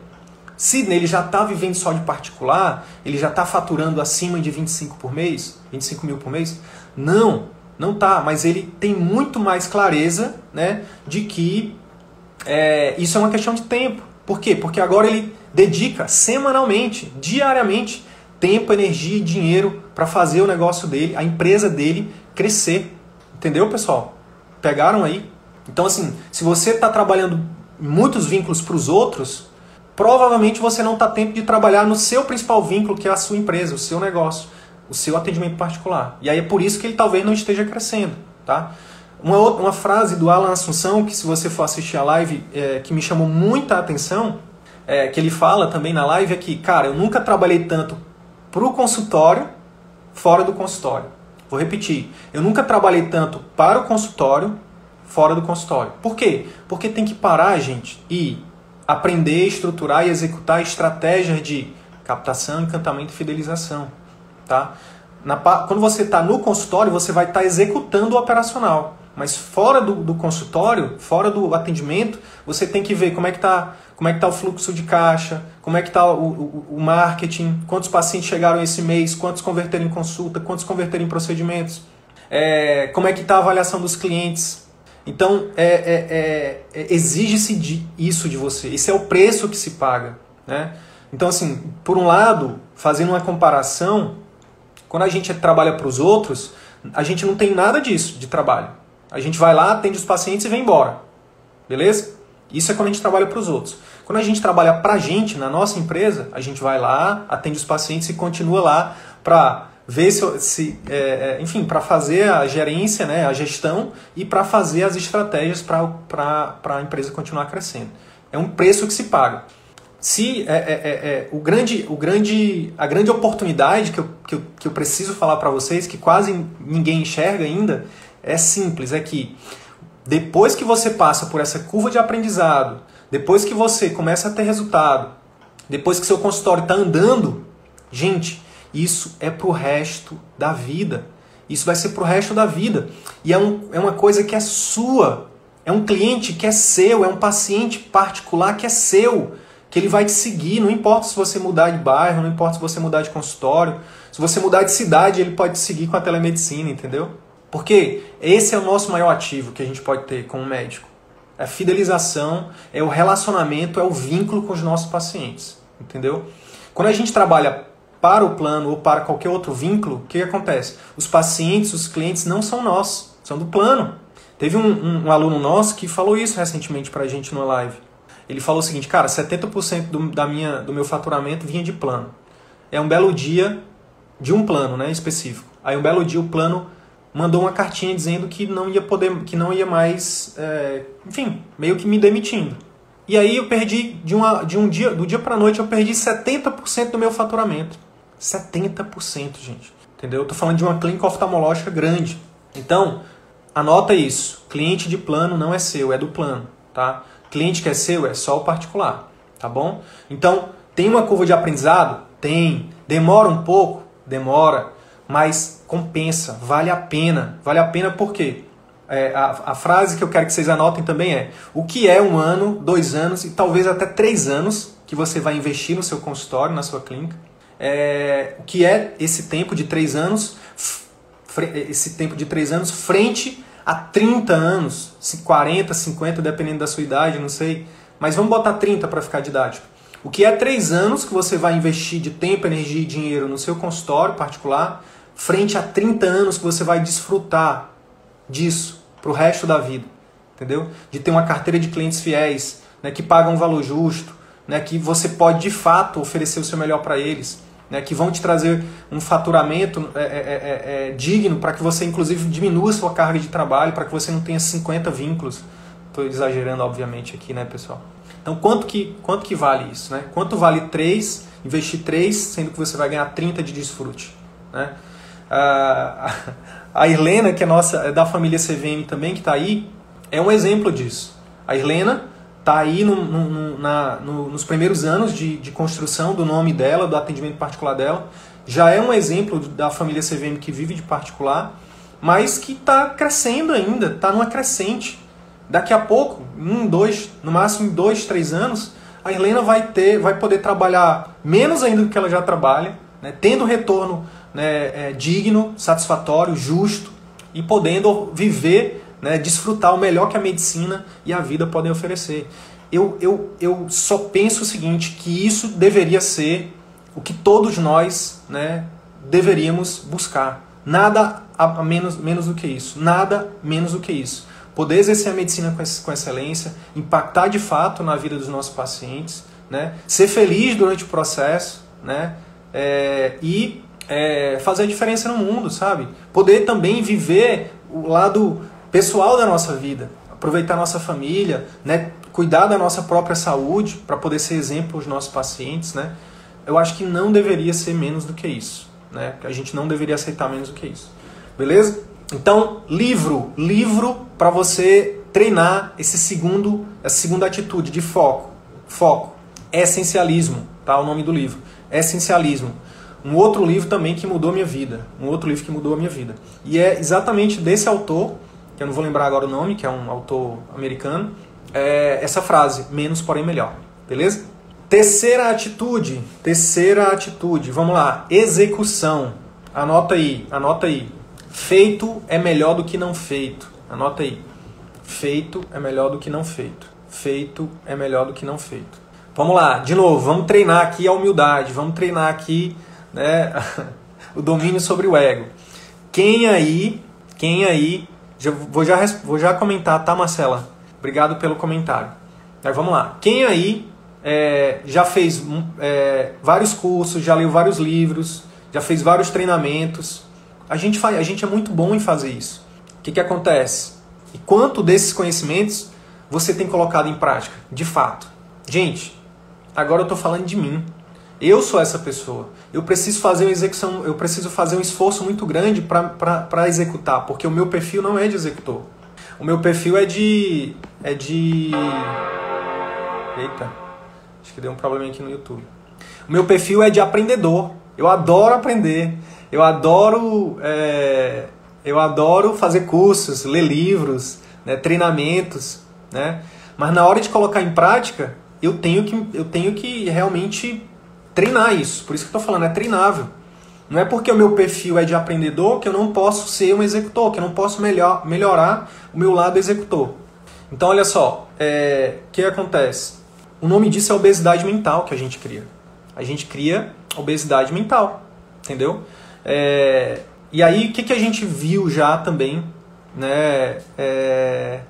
Se ele já está vivendo só de particular, ele já está faturando acima de 25 por mês, 25 mil por mês? Não, não tá. Mas ele tem muito mais clareza né, de que é, isso é uma questão de tempo. Por quê? Porque agora ele dedica semanalmente, diariamente, tempo, energia e dinheiro para fazer o negócio dele, a empresa dele crescer. Entendeu, pessoal? Pegaram aí? Então, assim, se você está trabalhando muitos vínculos para os outros, provavelmente você não está tempo de trabalhar no seu principal vínculo, que é a sua empresa, o seu negócio, o seu atendimento particular. E aí é por isso que ele talvez não esteja crescendo. Tá? Uma, outra, uma frase do Alan Assunção, que se você for assistir a live, é, que me chamou muita atenção, é, que ele fala também na live, é que, cara, eu nunca trabalhei tanto para o consultório, fora do consultório. Vou repetir, eu nunca trabalhei tanto para o consultório, fora do consultório. Por quê? Porque tem que parar, gente, e aprender, estruturar e executar estratégias de captação, encantamento e fidelização. Tá? Na, quando você está no consultório, você vai estar tá executando o operacional. Mas fora do, do, consultório, fora do atendimento, você tem que ver como é que está como é que tá o fluxo de caixa, como é que está o, o, o, marketing, quantos pacientes chegaram esse mês, quantos converteram em consulta, quantos converteram em procedimentos, é, como é que está a avaliação dos clientes, então, é, é, é, é, exige-se isso de você. Esse é o preço que se paga. Né? Então, assim, por um lado, fazendo uma comparação, quando a gente trabalha para os outros, a gente não tem nada disso de trabalho. A gente vai lá, atende os pacientes e vem embora. Beleza? Isso é quando a gente trabalha para os outros. Quando a gente trabalha para a gente, na nossa empresa, a gente vai lá, atende os pacientes e continua lá para ver se, se é, é enfim, para fazer a gerência, né, a gestão e para fazer as estratégias para a empresa continuar crescendo. É um preço que se paga. Se é, é, é, é o grande, o grande, a grande oportunidade que eu, que eu, que eu preciso falar para vocês, que quase ninguém enxerga ainda, é simples, é que depois que você passa por essa curva de aprendizado, depois que você começa a ter resultado, depois que seu consultório está andando, gente, isso é pro resto da vida. Isso vai ser pro resto da vida. E é, um, é uma coisa que é sua. É um cliente que é seu, é um paciente particular que é seu, que ele vai te seguir. Não importa se você mudar de bairro, não importa se você mudar de consultório. Se você mudar de cidade, ele pode te seguir com a telemedicina, entendeu? Porque esse é o nosso maior ativo que a gente pode ter como médico. É a fidelização, é o relacionamento, é o vínculo com os nossos pacientes entendeu? Quando a gente trabalha para o plano ou para qualquer outro vínculo, o que, acontece? Os pacientes, os clientes não são nós, são do plano. Teve um, um, um aluno nosso que falou isso recentemente para a gente numa live. Ele falou o seguinte, cara, 70% do, da minha, do meu faturamento vinha de plano. É um belo dia de um plano né, específico. Aí um belo dia o plano mandou uma cartinha dizendo que não ia poder, que não ia mais, é, enfim, meio que me demitindo. E aí eu perdi de, uma, de um dia, do dia para noite eu perdi 70% do meu faturamento. 70%, gente. Entendeu? Eu tô falando de uma clínica oftalmológica grande. Então, anota isso. Cliente de plano não é seu, é do plano, tá? Cliente que é seu é só o particular, tá bom? Então, tem uma curva de aprendizado? Tem. Demora um pouco? Demora. Mas compensa, vale a pena. Vale a pena por quê? é, a, a, frase que eu quero que vocês anotem também é: o que é um ano, dois anos e talvez até três anos que você vai investir no seu consultório, na sua clínica? É, o que é esse tempo de três anos, esse tempo de três anos frente a 30 anos, 40, 50, dependendo da sua idade, não sei. Mas vamos botar 30 para ficar didático. O que é três anos que você vai investir de tempo, energia e dinheiro no seu consultório particular, frente a 30 anos que você vai desfrutar disso para o resto da vida, entendeu? De ter uma carteira de clientes fiéis, né, que pagam um valor justo, né, que você pode de fato oferecer o seu melhor para eles, né, que vão te trazer um faturamento é, é, é, é digno para que você inclusive diminua sua carga de trabalho, para que você não tenha 50 vínculos. Estou exagerando obviamente aqui, né, pessoal? Então quanto que, quanto que vale isso? Né? Quanto vale 3, investir 3, sendo que você vai ganhar 30 de desfrute? Né? Ah, [laughs] a Irlena, que é nossa é da família CVM também, que está aí, é um exemplo disso. A Irlena está aí no, no, na, no, nos primeiros anos de, de construção do nome dela, do atendimento particular dela. Já é um exemplo da família CVM que vive de particular, mas que está crescendo ainda, está numa crescente. Daqui a pouco, um, dois, no máximo dois, três anos, a Irlena vai ter, vai poder trabalhar menos ainda do que ela já trabalha, né, tendo retorno né, é, digno, satisfatório, justo e podendo viver, né, desfrutar o melhor que a medicina e a vida podem oferecer. Eu, eu, eu só penso o seguinte, que isso deveria ser o que todos nós né, deveríamos buscar. Nada a menos, menos do que isso. Nada menos do que isso. Poder exercer a medicina com excelência, impactar de fato na vida dos nossos pacientes, né? ser feliz durante o processo né? É, e é, fazer a diferença no mundo, sabe? Poder também viver o lado pessoal da nossa vida, aproveitar nossa família, né? cuidar da nossa própria saúde para poder ser exemplo aos nossos pacientes, né? Eu acho que não deveria ser menos do que isso, né? A gente não deveria aceitar menos do que isso. Beleza? Então, livro, livro para você treinar esse segundo, essa segunda atitude de foco. Foco. Essencialismo, tá? O nome do livro. Essencialismo. Um outro livro também que mudou minha vida. Um outro livro que mudou a minha vida. E é exatamente desse autor, que eu não vou lembrar agora o nome, que é um autor americano, é essa frase, menos porém melhor. Beleza? Terceira atitude, terceira atitude, vamos lá, execução. Anota aí, anota aí. Feito é melhor do que não feito. Anota aí. Feito é melhor do que não feito. Feito é melhor do que não feito. Vamos lá, de novo, vamos treinar aqui a humildade, vamos treinar aqui né, [laughs] o domínio sobre o ego. Quem aí, quem aí, já, vou, já, vou já comentar, tá, Marcela? Obrigado pelo comentário. Mas vamos lá. Quem aí é, já fez é, vários cursos, já leu vários livros, já fez vários treinamentos? A gente, faz, a gente é muito bom em fazer isso. O que, que acontece? E quanto desses conhecimentos você tem colocado em prática, de fato? Gente, agora eu estou falando de mim. Eu sou essa pessoa. Eu preciso fazer uma execução, eu preciso fazer um esforço muito grande para executar, porque o meu perfil não é de executor. O meu perfil é de é de Eita. Acho que deu um problema aqui no YouTube. O meu perfil é de aprendedor. Eu adoro aprender. Eu adoro, é, eu adoro fazer cursos, ler livros, né, treinamentos, né? Mas na hora de colocar em prática, eu tenho que, eu tenho que realmente treinar isso. Por isso que eu estou falando, é treinável. Não é porque o meu perfil é de aprendedor que eu não posso ser um executor, que eu não posso melhor, melhorar o meu lado executor. Então, olha só, o é, que acontece? O nome disso é obesidade mental que a gente cria. A gente cria obesidade mental, entendeu? É, e aí, o que, que a gente viu já também, né? É,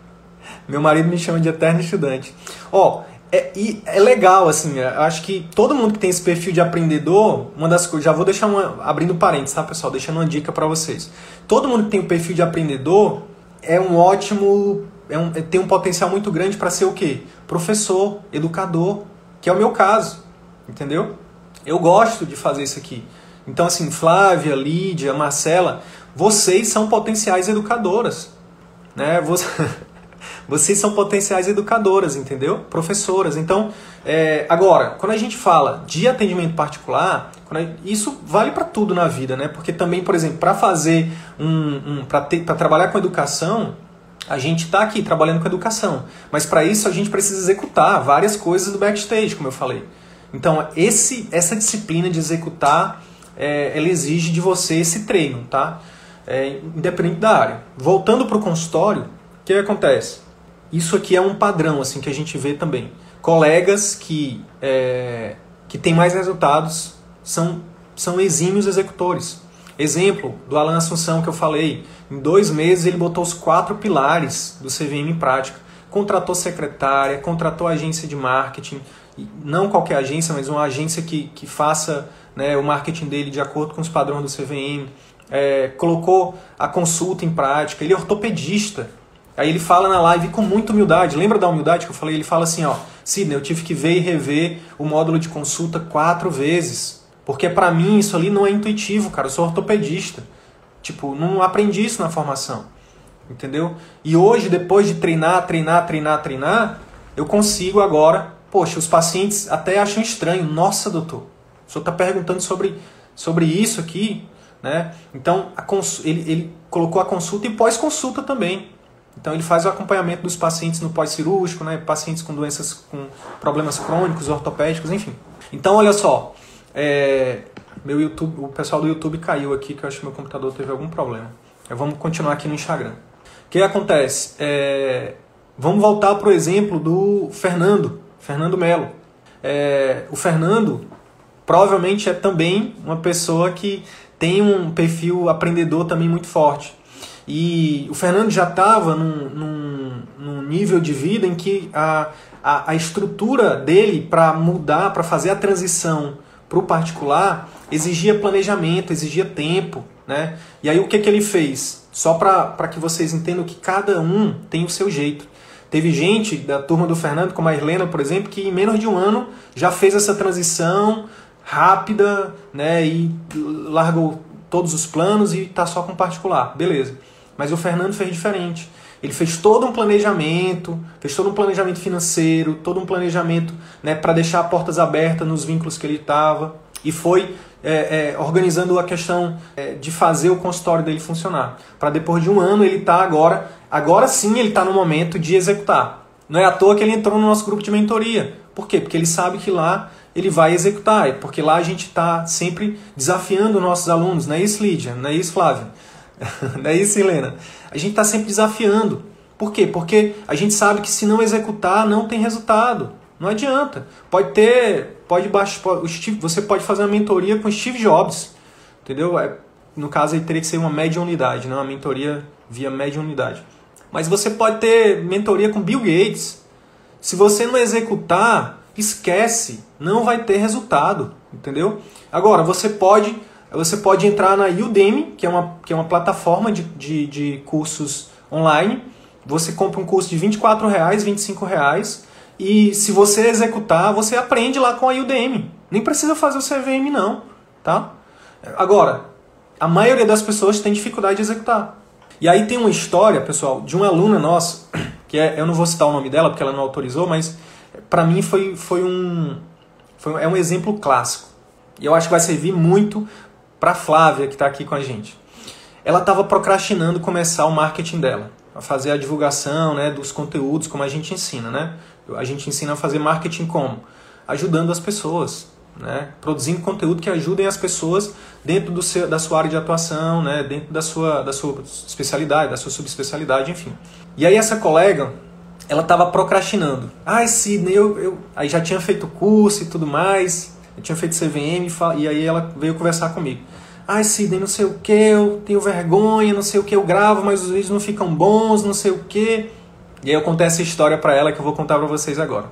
meu marido me chama de eterno estudante. Ó, é, e é legal, assim, é, eu acho que todo mundo que tem esse perfil de aprendedor, uma das coisas, já vou deixar uma, abrindo parênteses, tá, pessoal? Deixando uma dica para vocês. Todo mundo que tem o perfil de aprendedor é um ótimo, é um, é, tem um potencial muito grande para ser o quê? Professor, educador, que é o meu caso, entendeu? Eu gosto de fazer isso aqui. Então, assim, Flávia, Lídia, Marcela, vocês são potenciais educadoras, né? Você... [laughs] Vocês são potenciais educadoras, entendeu? Professoras. Então, é, agora, quando a gente fala de atendimento particular, isso vale para tudo na vida, né? Porque também, por exemplo, para fazer um, um para trabalhar com educação, a gente está aqui trabalhando com educação, mas para isso a gente precisa executar várias coisas do backstage, como eu falei. Então, esse, essa disciplina de executar, é, ela exige de você esse treino, tá? É, independente da área. Voltando para o consultório, o que acontece? Isso aqui é um padrão assim que a gente vê também. Colegas que, é, que têm mais resultados são, são exímios executores. Exemplo do Alan Assunção que eu falei. Em dois meses ele botou os quatro pilares do CVM em prática. Contratou secretária, contratou agência de marketing, não qualquer agência, mas uma agência que, que faça né, o marketing dele de acordo com os padrões do CVM. É, colocou a consulta em prática. Ele é ortopedista. Aí ele fala na live com muita humildade. Lembra da humildade que eu falei? Ele fala assim, ó, Sidney, eu tive que ver e rever o módulo de consulta quatro vezes. Porque para mim isso ali não é intuitivo, cara. Eu sou ortopedista. Tipo, não aprendi isso na formação. Entendeu? E hoje, depois de treinar, treinar, treinar, treinar, eu consigo agora. Poxa, os pacientes até acham estranho. Nossa, doutor, o senhor está perguntando sobre, sobre isso aqui, né? Então, ele, ele colocou a consulta e pós-consulta também. Então ele faz o acompanhamento dos pacientes no pós-cirúrgico, né, pacientes com doenças com problemas crônicos, ortopédicos, enfim. Então olha só, é, meu YouTube, o pessoal do YouTube caiu aqui, que eu acho que meu computador teve algum problema. É, vamos continuar aqui no Instagram. O que acontece? É, vamos voltar para o exemplo do Fernando, Fernando Melo. É, o Fernando provavelmente é também uma pessoa que tem um perfil aprendedor também muito forte. E o Fernando já estava num, num, num, nível de vida em que a, a, a estrutura dele para mudar, para fazer a transição para o particular, exigia planejamento, exigia tempo. Né? E aí o que, que ele fez? Só para que vocês entendam que cada um tem o seu jeito. Teve gente da turma do Fernando, como a Helena, por exemplo, que em menos de um ano já fez essa transição rápida né, e largou todos os planos e está só com particular. Beleza. Mas o Fernando fez diferente. Ele fez todo um planejamento, fez todo um planejamento financeiro, todo um planejamento né, para deixar portas abertas nos vínculos que ele estava e foi é, é, organizando a questão é, de fazer o consultório dele funcionar. Para depois de um ano ele tá agora, agora sim ele está no momento de executar. Não é à toa que ele entrou no nosso grupo de mentoria. Por quê? Porque ele sabe que lá ele vai executar, porque lá a gente está sempre desafiando nossos alunos, não é isso, Lídia? Não é isso, Flávia? [laughs] não é isso, Helena? A gente está sempre desafiando. Por quê? Porque a gente sabe que se não executar, não tem resultado. Não adianta. Pode ter. Pode baixar. Você pode fazer uma mentoria com Steve Jobs. Entendeu? É, no caso, aí teria que ser uma média unidade, não uma mentoria via média unidade. Mas você pode ter mentoria com Bill Gates. Se você não executar, esquece. Não vai ter resultado. Entendeu? Agora, você pode você pode entrar na Udemy, que é uma, que é uma plataforma de, de, de cursos online. Você compra um curso de 24 reais, 25 reais, e se você executar, você aprende lá com a Udemy. Nem precisa fazer o CVM não, tá? Agora, a maioria das pessoas tem dificuldade de executar. E aí tem uma história, pessoal, de uma aluna nossa, [clears throat] que é, eu não vou citar o nome dela porque ela não autorizou, mas para mim foi, foi um foi, é um exemplo clássico. E eu acho que vai servir muito para Flávia que está aqui com a gente. Ela estava procrastinando começar o marketing dela, a fazer a divulgação, né, dos conteúdos como a gente ensina, né? A gente ensina a fazer marketing como ajudando as pessoas, né? Produzindo conteúdo que ajudem as pessoas dentro do seu, da sua área de atuação, né? Dentro da sua da sua especialidade, da sua subespecialidade, enfim. E aí essa colega ela estava procrastinando. Ah, Sidney, eu, eu aí já tinha feito curso e tudo mais, eu tinha feito CVM e aí ela veio conversar comigo. Ah, Sidney, não sei o que, eu tenho vergonha, não sei o que, eu gravo, mas os vídeos não ficam bons, não sei o que. E aí eu contei essa história para ela que eu vou contar para vocês agora.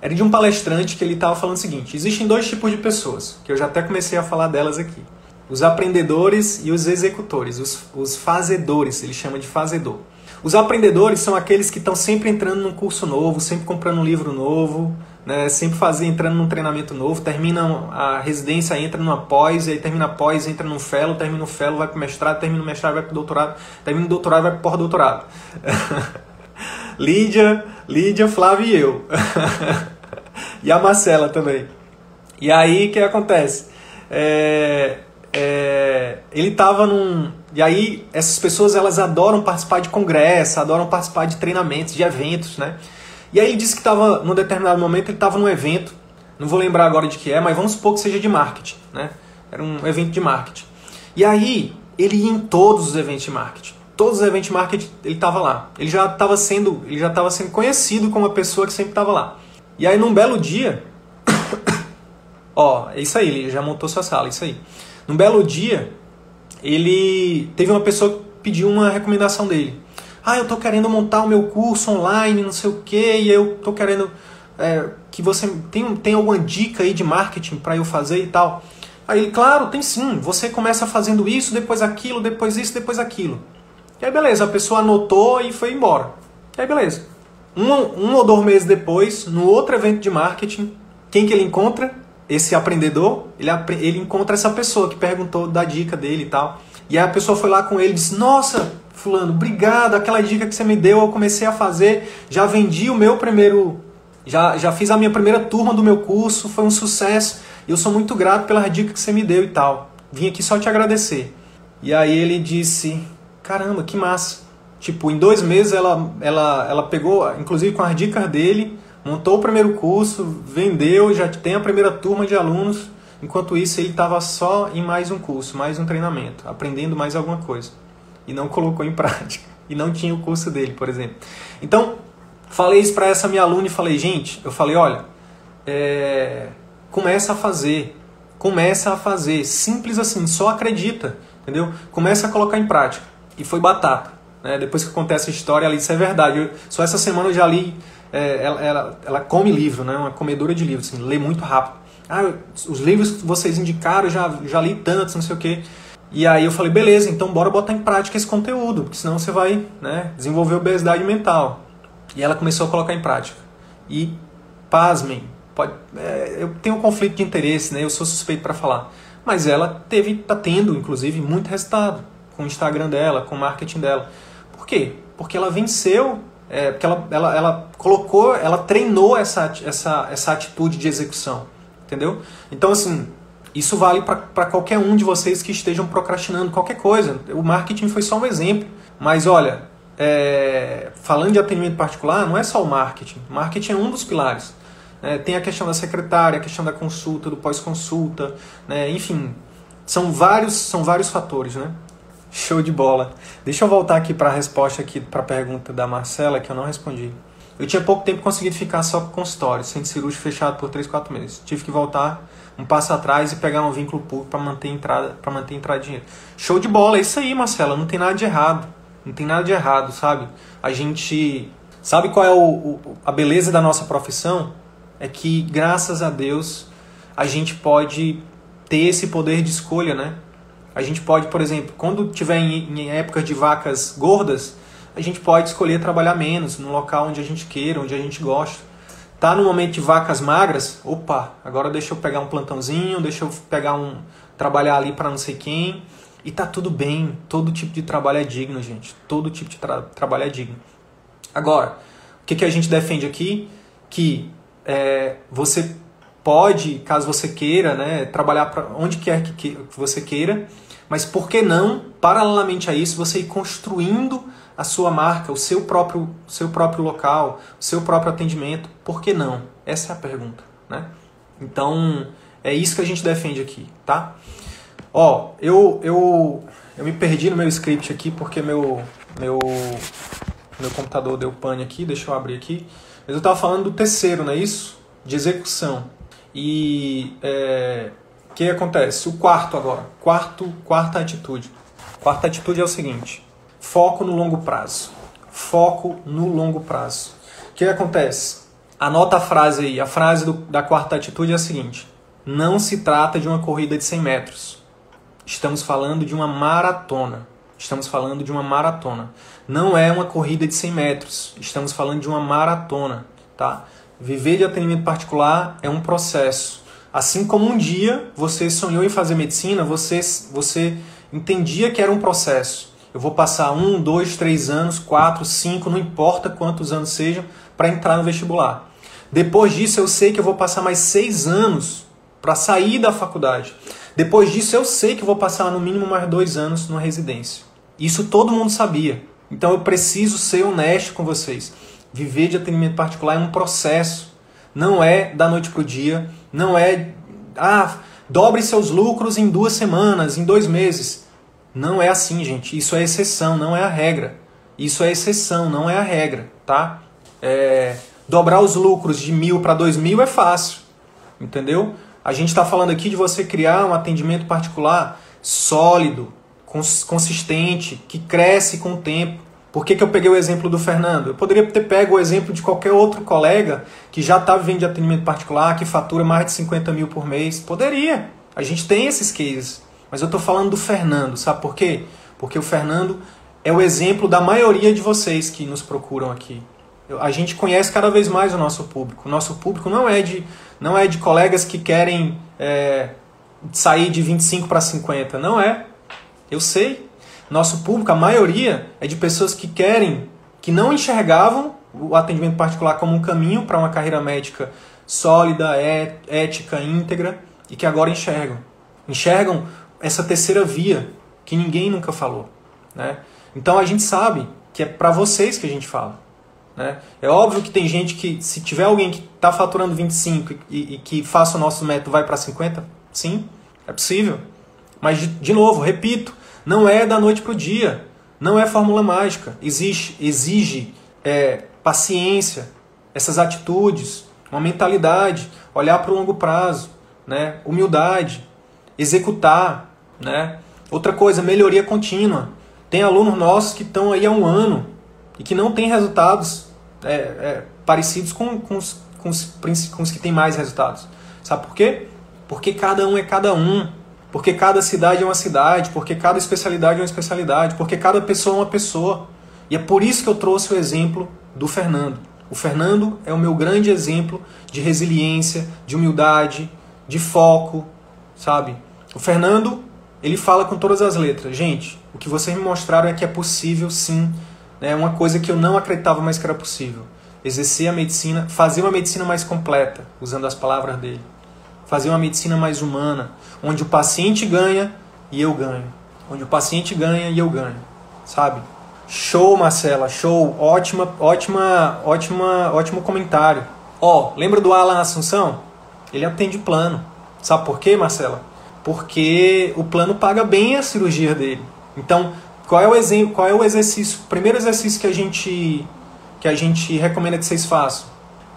Era de um palestrante que ele estava falando o seguinte: existem dois tipos de pessoas, que eu já até comecei a falar delas aqui. Os aprendedores e os executores, os, os fazedores, ele chama de fazedor. Os aprendedores são aqueles que estão sempre entrando num curso novo, sempre comprando um livro novo, né, sempre fazendo, entrando num treinamento novo, terminam a residência, entra numa pós, aí termina a pós, entra num fellow, termina o fellow, vai para o mestrado, termina o mestrado, vai para o doutorado, termina o doutorado, vai para o pós-doutorado. [laughs] Lídia, Lídia, Flávia e eu. [laughs] e a Marcela também. E aí, o que acontece? É, é, ele estava num e aí, essas pessoas elas adoram participar de congresso, adoram participar de treinamentos, de eventos, né? E aí ele disse que estava, num determinado momento, ele estava num evento, não vou lembrar agora de que é, mas vamos supor que seja de marketing, né? Era um evento de marketing. E aí, ele ia em todos os eventos de marketing. Todos os eventos de marketing, ele estava lá. Ele já estava sendo, ele já estava sendo conhecido como a pessoa que sempre estava lá. E aí, num belo dia, [coughs] ó, é isso aí, ele já montou sua sala, é isso aí. Num belo dia, ele teve uma pessoa que pediu uma recomendação dele. Ah, eu tô querendo montar o meu curso online, não sei o que, e eu tô querendo é, que você tem, tem alguma dica aí de marketing para eu fazer e tal. Aí ele, claro, tem sim. Você começa fazendo isso, depois aquilo, depois isso, depois aquilo. E aí beleza, a pessoa anotou e foi embora. E aí beleza. Um, um ou dois meses depois, no outro evento de marketing, quem que ele encontra? esse aprendedor, ele, ele encontra essa pessoa que perguntou da dica dele e tal. E aí a pessoa foi lá com ele e disse: Nossa, Fulano, obrigado, aquela dica que você me deu, eu comecei a fazer, já vendi o meu primeiro. Já, já fiz a minha primeira turma do meu curso, foi um sucesso. Eu sou muito grato pela dica que você me deu e tal. Vim aqui só te agradecer. E aí ele disse: Caramba, que massa. Tipo, em dois meses ela, ela, ela pegou, inclusive com as dicas dele, montou o primeiro curso, vendeu, já tem a primeira turma de alunos. Enquanto isso, ele estava só em mais um curso, mais um treinamento, aprendendo mais alguma coisa. E não colocou em prática. [laughs] E não tinha o curso dele, por exemplo. Então, falei isso para essa minha aluna e falei, gente, eu falei, olha, é, começa a fazer. Começa a fazer. Simples assim, só acredita, entendeu? Começa a colocar em prática. E foi batata. Né? Depois que acontece a história, ela disse, é verdade. Eu, só essa semana eu já li é, ela, ela, ela, come livro, né? Uma comedora de livros, assim, lê muito rápido. Ah, os livros que vocês indicaram, já, já li tantos, não sei o quê. E aí eu falei, beleza, então bora botar em prática esse conteúdo, porque senão você vai né, desenvolver obesidade mental. E ela começou a colocar em prática. E, pasmem, pode, é, eu tenho um conflito de interesse, né? Eu sou suspeito para falar. Mas ela teve, tá tendo, inclusive, muito resultado com o Instagram dela, com o marketing dela. Por quê? Porque ela venceu é, porque ela, ela, ela colocou, ela treinou essa, essa, essa atitude de execução, entendeu? Então, assim, isso vale para qualquer um de vocês que estejam procrastinando qualquer coisa. O marketing foi só um exemplo. Mas olha, é, falando de atendimento particular, não é só o marketing. Marketing é um dos pilares. É, tem a questão da secretária, a questão da consulta, do pós-consulta, né? enfim, são vários, são vários fatores, né? Show de bola. Deixa eu voltar aqui para a resposta aqui para a pergunta da Marcela que eu não respondi. Eu tinha pouco tempo conseguido ficar só com consultório, sem cirúrgico fechado por 3, 4 meses. Tive que voltar um passo atrás e pegar um vínculo público para manter entrada, para manter entrada de dinheiro. Show de bola, é isso aí, Marcela, não tem nada de errado. Não tem nada de errado, sabe? A gente sabe qual é o, o, a beleza da nossa profissão? É que graças a Deus a gente pode ter esse poder de escolha, né? A gente pode, por exemplo, quando tiver em, em épocas de vacas gordas, a gente pode escolher trabalhar menos, no local onde a gente queira, onde a gente gosta. Tá no momento de vacas magras, opa, agora deixa eu pegar um plantãozinho, deixa eu pegar um trabalhar ali para não sei quem. E tá tudo bem, todo tipo de trabalho é digno, gente. Todo tipo de tra trabalho é digno. Agora, o que, que a gente defende aqui? Que é, você pode, caso você queira, né, trabalhar para onde quer que, que você queira, mas por que não, paralelamente a isso, você ir construindo a sua marca, o seu próprio, seu próprio local, o seu próprio atendimento? Por que não? Essa é a pergunta, né? Então, é isso que a gente defende aqui, tá? Ó, eu, eu, eu me perdi no meu script aqui porque meu, meu, meu computador deu pane aqui, deixa eu abrir aqui. Mas eu estava falando do terceiro, não é isso? De execução. E é, o que acontece? O quarto agora. Quarto, quarta atitude. Quarta atitude é o seguinte: foco no longo prazo. Foco no longo prazo. O que acontece? Anota a frase aí. A frase do, da quarta atitude é a seguinte: não se trata de uma corrida de 100 metros. Estamos falando de uma maratona. Estamos falando de uma maratona. Não é uma corrida de 100 metros. Estamos falando de uma maratona, tá? Viver de atendimento particular é um processo. Assim como um dia você sonhou em fazer medicina, você, você entendia que era um processo. Eu vou passar um, dois, três anos, quatro, cinco, não importa quantos anos sejam, para entrar no vestibular. Depois disso, eu sei que eu vou passar mais seis anos para sair da faculdade. Depois disso, eu sei que vou passar no mínimo mais dois anos numa residência. Isso todo mundo sabia. Então eu preciso ser honesto com vocês. Viver de atendimento particular é um processo. Não é da noite para o dia, não é, ah, dobre seus lucros em duas semanas, em dois meses. Não é assim, gente. Isso é exceção, não é a regra. Isso é exceção, não é a regra, tá? É, dobrar os lucros de mil para dois mil é fácil, entendeu? A gente está falando aqui de você criar um atendimento particular sólido, consistente, que cresce com o tempo. Por que, que eu peguei o exemplo do Fernando? Eu poderia ter pego o exemplo de qualquer outro colega que já está vivendo de atendimento particular, que fatura mais de 50 mil por mês. Poderia. A gente tem esses cases. Mas eu estou falando do Fernando. Sabe por quê? Porque o Fernando é o exemplo da maioria de vocês que nos procuram aqui. A gente conhece cada vez mais o nosso público. O nosso público não é de, não é de colegas que querem é, sair de 25 para 50. Não é. Eu sei. Nosso público, a maioria, é de pessoas que querem, que não enxergavam o atendimento particular como um caminho para uma carreira médica sólida, é, ética, íntegra, e que agora enxergam. Enxergam essa terceira via que ninguém nunca falou. Né? Então a gente sabe que é para vocês que a gente fala. Né? É óbvio que tem gente que, se tiver alguém que está faturando 25 e, e, que faça o nosso método vai para 50, sim, é possível. Mas, de, de novo, repito, não é da noite para o dia. Não é fórmula mágica. Exige, exige é, paciência, essas atitudes, uma mentalidade, olhar para o longo prazo, né? humildade, executar. Né? Outra coisa, melhoria contínua. Tem alunos nossos que estão aí há um ano e que não têm resultados é, é, parecidos com, com, os, com, os, com os que têm mais resultados. Sabe por quê? Porque cada um é cada um porque cada cidade é uma cidade, porque cada especialidade é uma especialidade, porque cada pessoa é uma pessoa. E é por isso que eu trouxe o exemplo do Fernando. O Fernando é o meu grande exemplo de resiliência, de humildade, de foco, sabe? O Fernando, ele fala com todas as letras. Gente, o que vocês me mostraram é que é possível sim. É uma coisa que eu não acreditava mais que era possível. Exercer a medicina, fazer uma medicina mais completa, usando as palavras dele fazer uma medicina mais humana, onde o paciente ganha e eu ganho. Onde o paciente ganha e eu ganho, sabe? Show, Marcela, show. Ótima, ótima, ótima, ótimo comentário. Ó, oh, lembra do Alan Assunção? Ele atende plano. Sabe por quê, Marcela? Porque o plano paga bem a cirurgia dele. Então, qual é o exemplo, qual é o exercício, o primeiro exercício que a gente que a gente recomenda que vocês façam?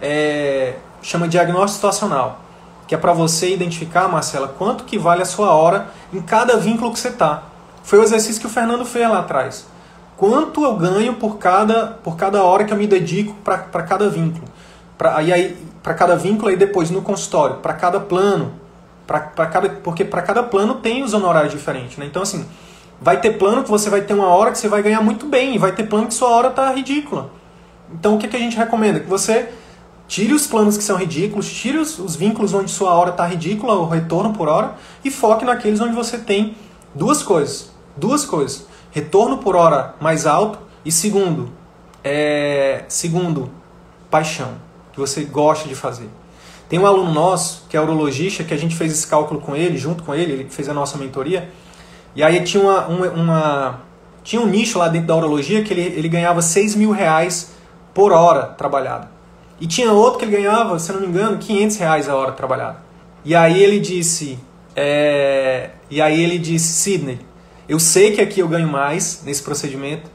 É, chama diagnóstico situacional que é para você identificar, Marcela, quanto que vale a sua hora em cada vínculo que você está. Foi o exercício que o Fernando fez lá atrás. Quanto eu ganho por cada, por cada hora que eu me dedico para cada vínculo. Pra, aí, aí, para cada vínculo, aí depois no consultório, para cada plano. Pra, pra cada, porque para cada plano tem os honorários diferentes. Né? Então, assim, vai ter plano que você vai ter uma hora que você vai ganhar muito bem, e vai ter plano que sua hora está ridícula. Então, o que, que a gente recomenda? Que você Tire os planos que são ridículos, tire os, os vínculos onde sua hora está ridícula, o retorno por hora, e foque naqueles onde você tem duas coisas. Duas coisas. Retorno por hora mais alto e segundo, é, segundo, paixão, que você gosta de fazer. Tem um aluno nosso, que é urologista, que a gente fez esse cálculo com ele, junto com ele, ele fez a nossa mentoria. E aí tinha uma, uma, uma tinha um nicho lá dentro da urologia que ele, ele ganhava 6 mil reais por hora trabalhada. E tinha outro que ele ganhava, se não me engano, 500 reais a hora trabalhada. E aí ele disse, é... e aí ele disse, Sidney, eu sei que aqui eu ganho mais nesse procedimento,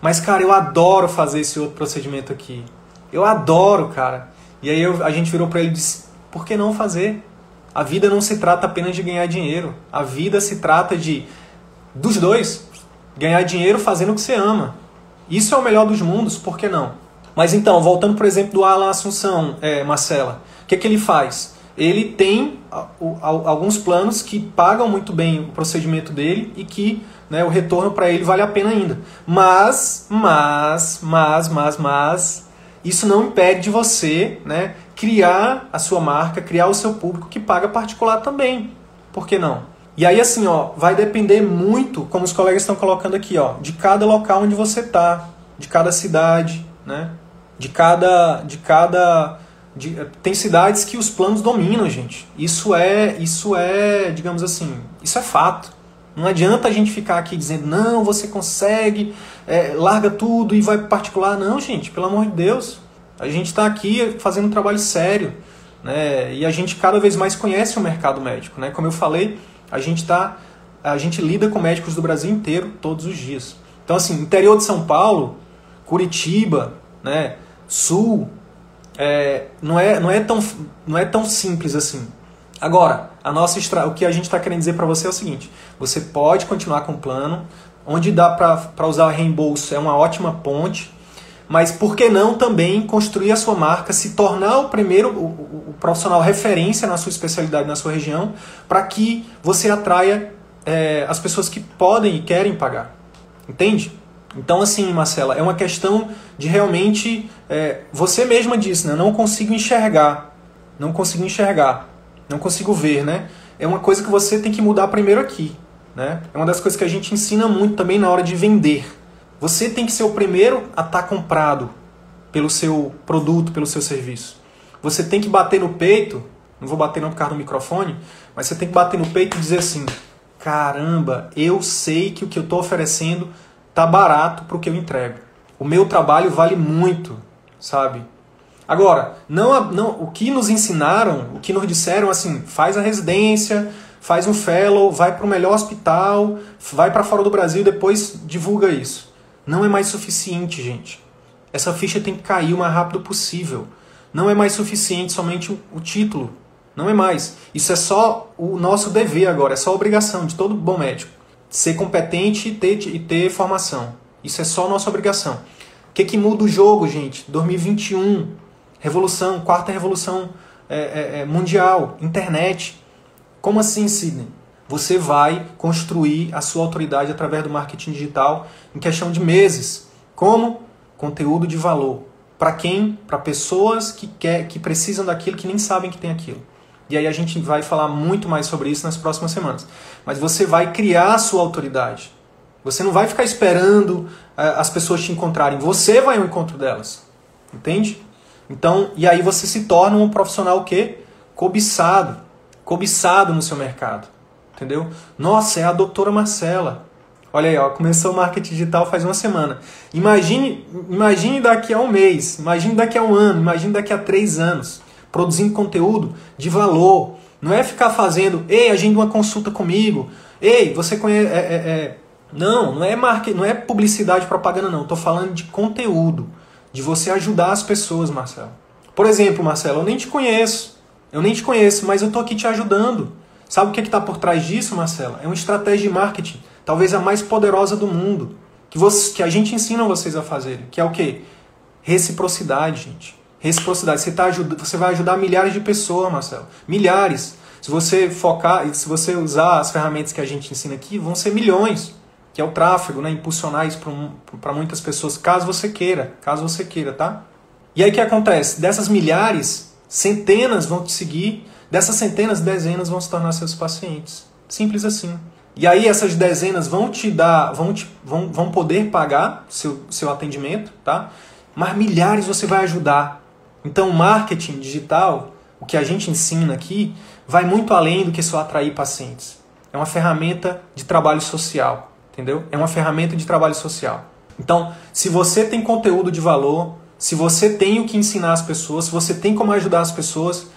mas cara, eu adoro fazer esse outro procedimento aqui. Eu adoro, cara. E aí eu, a gente virou para ele e disse, por que não fazer? A vida não se trata apenas de ganhar dinheiro. A vida se trata de dos dois, ganhar dinheiro fazendo o que você ama. Isso é o melhor dos mundos, por que não? Mas então, voltando por exemplo do Alan Assunção, é, Marcela, o que, é que ele faz? Ele tem alguns planos que pagam muito bem o procedimento dele e que né, o retorno para ele vale a pena ainda. Mas, mas, mas, mas, mas, isso não impede de você né, criar a sua marca, criar o seu público que paga particular também. Por que não? E aí, assim, ó, vai depender muito, como os colegas estão colocando aqui, ó, de cada local onde você tá, de cada cidade, né? De cada. De cada de, tem cidades que os planos dominam, gente. Isso é, isso é, digamos assim, isso é fato. Não adianta a gente ficar aqui dizendo, não, você consegue, é, larga tudo e vai particular. Não, gente, pelo amor de Deus. A gente está aqui fazendo um trabalho sério. Né? E a gente cada vez mais conhece o mercado médico. Né? Como eu falei, a gente tá, a gente lida com médicos do Brasil inteiro todos os dias. Então assim, interior de São Paulo, Curitiba, né, Sul, é, não, é, não, é tão, não é tão simples assim. Agora, a nossa extra... o que a gente está querendo dizer para você é o seguinte: você pode continuar com o plano, onde dá para usar reembolso é uma ótima ponte, mas por que não também construir a sua marca, se tornar o primeiro o, o, o profissional referência na sua especialidade, na sua região, para que você atraia é, as pessoas que podem e querem pagar. Entende? Então, assim, Marcela, é uma questão de realmente. É, você mesma disse, né? Não consigo enxergar. Não consigo enxergar. Não consigo ver, né? É uma coisa que você tem que mudar primeiro aqui. Né? É uma das coisas que a gente ensina muito também na hora de vender. Você tem que ser o primeiro a estar tá comprado pelo seu produto, pelo seu serviço. Você tem que bater no peito, não vou bater não por causa do microfone, mas você tem que bater no peito e dizer assim: caramba, eu sei que o que eu estou oferecendo tá barato para o que eu entrego. O meu trabalho vale muito, sabe? Agora, não, não, o que nos ensinaram, o que nos disseram assim, faz a residência, faz um fellow, vai para o melhor hospital, vai para fora do Brasil, depois divulga isso. Não é mais suficiente, gente. Essa ficha tem que cair o mais rápido possível. Não é mais suficiente somente o, título. Não é mais. Isso é só o nosso dever agora, é só obrigação de todo bom médico. Ser competente e ter, e ter formação. Isso é só nossa obrigação. O que, que muda o jogo, gente? 2021, revolução, quarta revolução é, é, é, mundial, internet. Como assim, Sidney? você vai construir a sua autoridade através do marketing digital em questão de meses. Como? Conteúdo de valor. Para quem? Para pessoas que, quer, que precisam daquilo, que nem sabem que tem aquilo. E aí a gente vai falar muito mais sobre isso nas próximas semanas. Mas você vai criar a sua autoridade. Você não vai ficar esperando uh, as pessoas te encontrarem. Você vai ao encontro delas. Entende? Então, e aí você se torna um profissional o quê? Cobiçado. Cobiçado no seu mercado entendeu? Nossa, é a doutora Marcela. Olha aí, ó, começou o marketing digital faz uma semana. Imagine, imagine daqui a um mês, imagine daqui a um ano, imagine daqui a três anos, produzindo conteúdo de valor. Não é ficar fazendo, ei, agenda uma consulta comigo, ei, você conhece. É, é, é. Não, não é marketing, não é publicidade, propaganda, não. Estou falando de conteúdo, de você ajudar as pessoas, Marcelo. Por exemplo, Marcelo, eu nem te conheço, eu nem te conheço, mas eu estou aqui te ajudando. Sabe o que é está por trás disso, Marcela? É uma estratégia de marketing, talvez a mais poderosa do mundo, que, você, que a gente ensina vocês a fazerem, que é o quê? Reciprocidade, gente. Reciprocidade. Você, tá, você vai ajudar milhares de pessoas, Marcelo. Milhares. Se você focar, se você usar as ferramentas que a gente ensina aqui, vão ser milhões, que é o tráfego, né? Impulsionar isso para muitas pessoas, caso você queira, caso você queira, tá? E aí o que acontece? Dessas milhares, centenas vão te seguir Dessas centenas, dezenas vão se tornar seus pacientes. Simples assim. E aí essas dezenas vão te dar, vão, te, vão, vão poder pagar seu, seu atendimento, tá? Mas milhares você vai ajudar. Então, marketing digital o que a gente ensina aqui, vai muito além do que só atrair pacientes. É uma ferramenta de trabalho social, entendeu? É uma ferramenta de trabalho social. Então, se você tem conteúdo de valor, se você tem o que ensinar as pessoas, se você tem como ajudar as pessoas,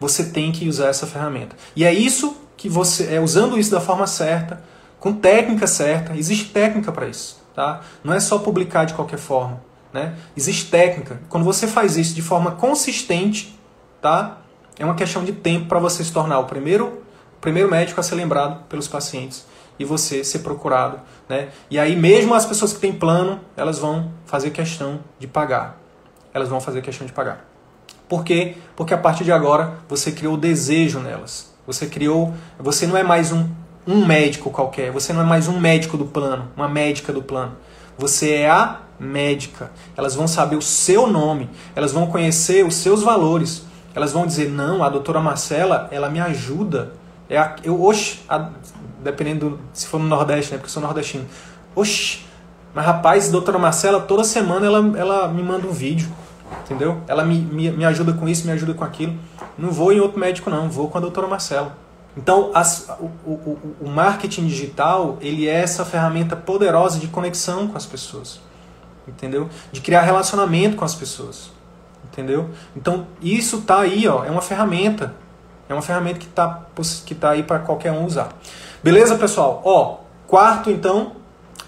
você tem que usar essa ferramenta. E é isso que você é usando isso da forma certa, com técnica certa. Existe técnica para isso, tá? Não é só publicar de qualquer forma, né? Existe técnica. Quando você faz isso de forma consistente, tá? É uma questão de tempo para você se tornar o primeiro, o primeiro médico a ser lembrado pelos pacientes e você ser procurado, né? E aí mesmo as pessoas que têm plano, elas vão fazer questão de pagar. Elas vão fazer questão de pagar. Por quê? Porque a partir de agora você criou desejo nelas. Você criou, você não é mais um, um médico qualquer, você não é mais um médico do plano, uma médica do plano. Você é a médica. Elas vão saber o seu nome, elas vão conhecer os seus valores. Elas vão dizer: "Não, a doutora Marcela, ela me ajuda". É a, eu, a, dependendo se for no Nordeste, né, porque eu sou nordestino. Oxe, mas rapaz, doutora Marcela, toda semana ela, ela me manda um vídeo entendeu? Ela me, me, me ajuda com isso, me ajuda com aquilo. Não vou em outro médico não, vou com a doutora Marcela. Então, as, o, o, o marketing digital, ele é essa ferramenta poderosa de conexão com as pessoas, entendeu? De criar relacionamento com as pessoas, entendeu? Então, isso tá aí, ó, é uma ferramenta, é uma ferramenta que tá, que tá aí para qualquer um usar. Beleza, pessoal? Ó, quarto, então,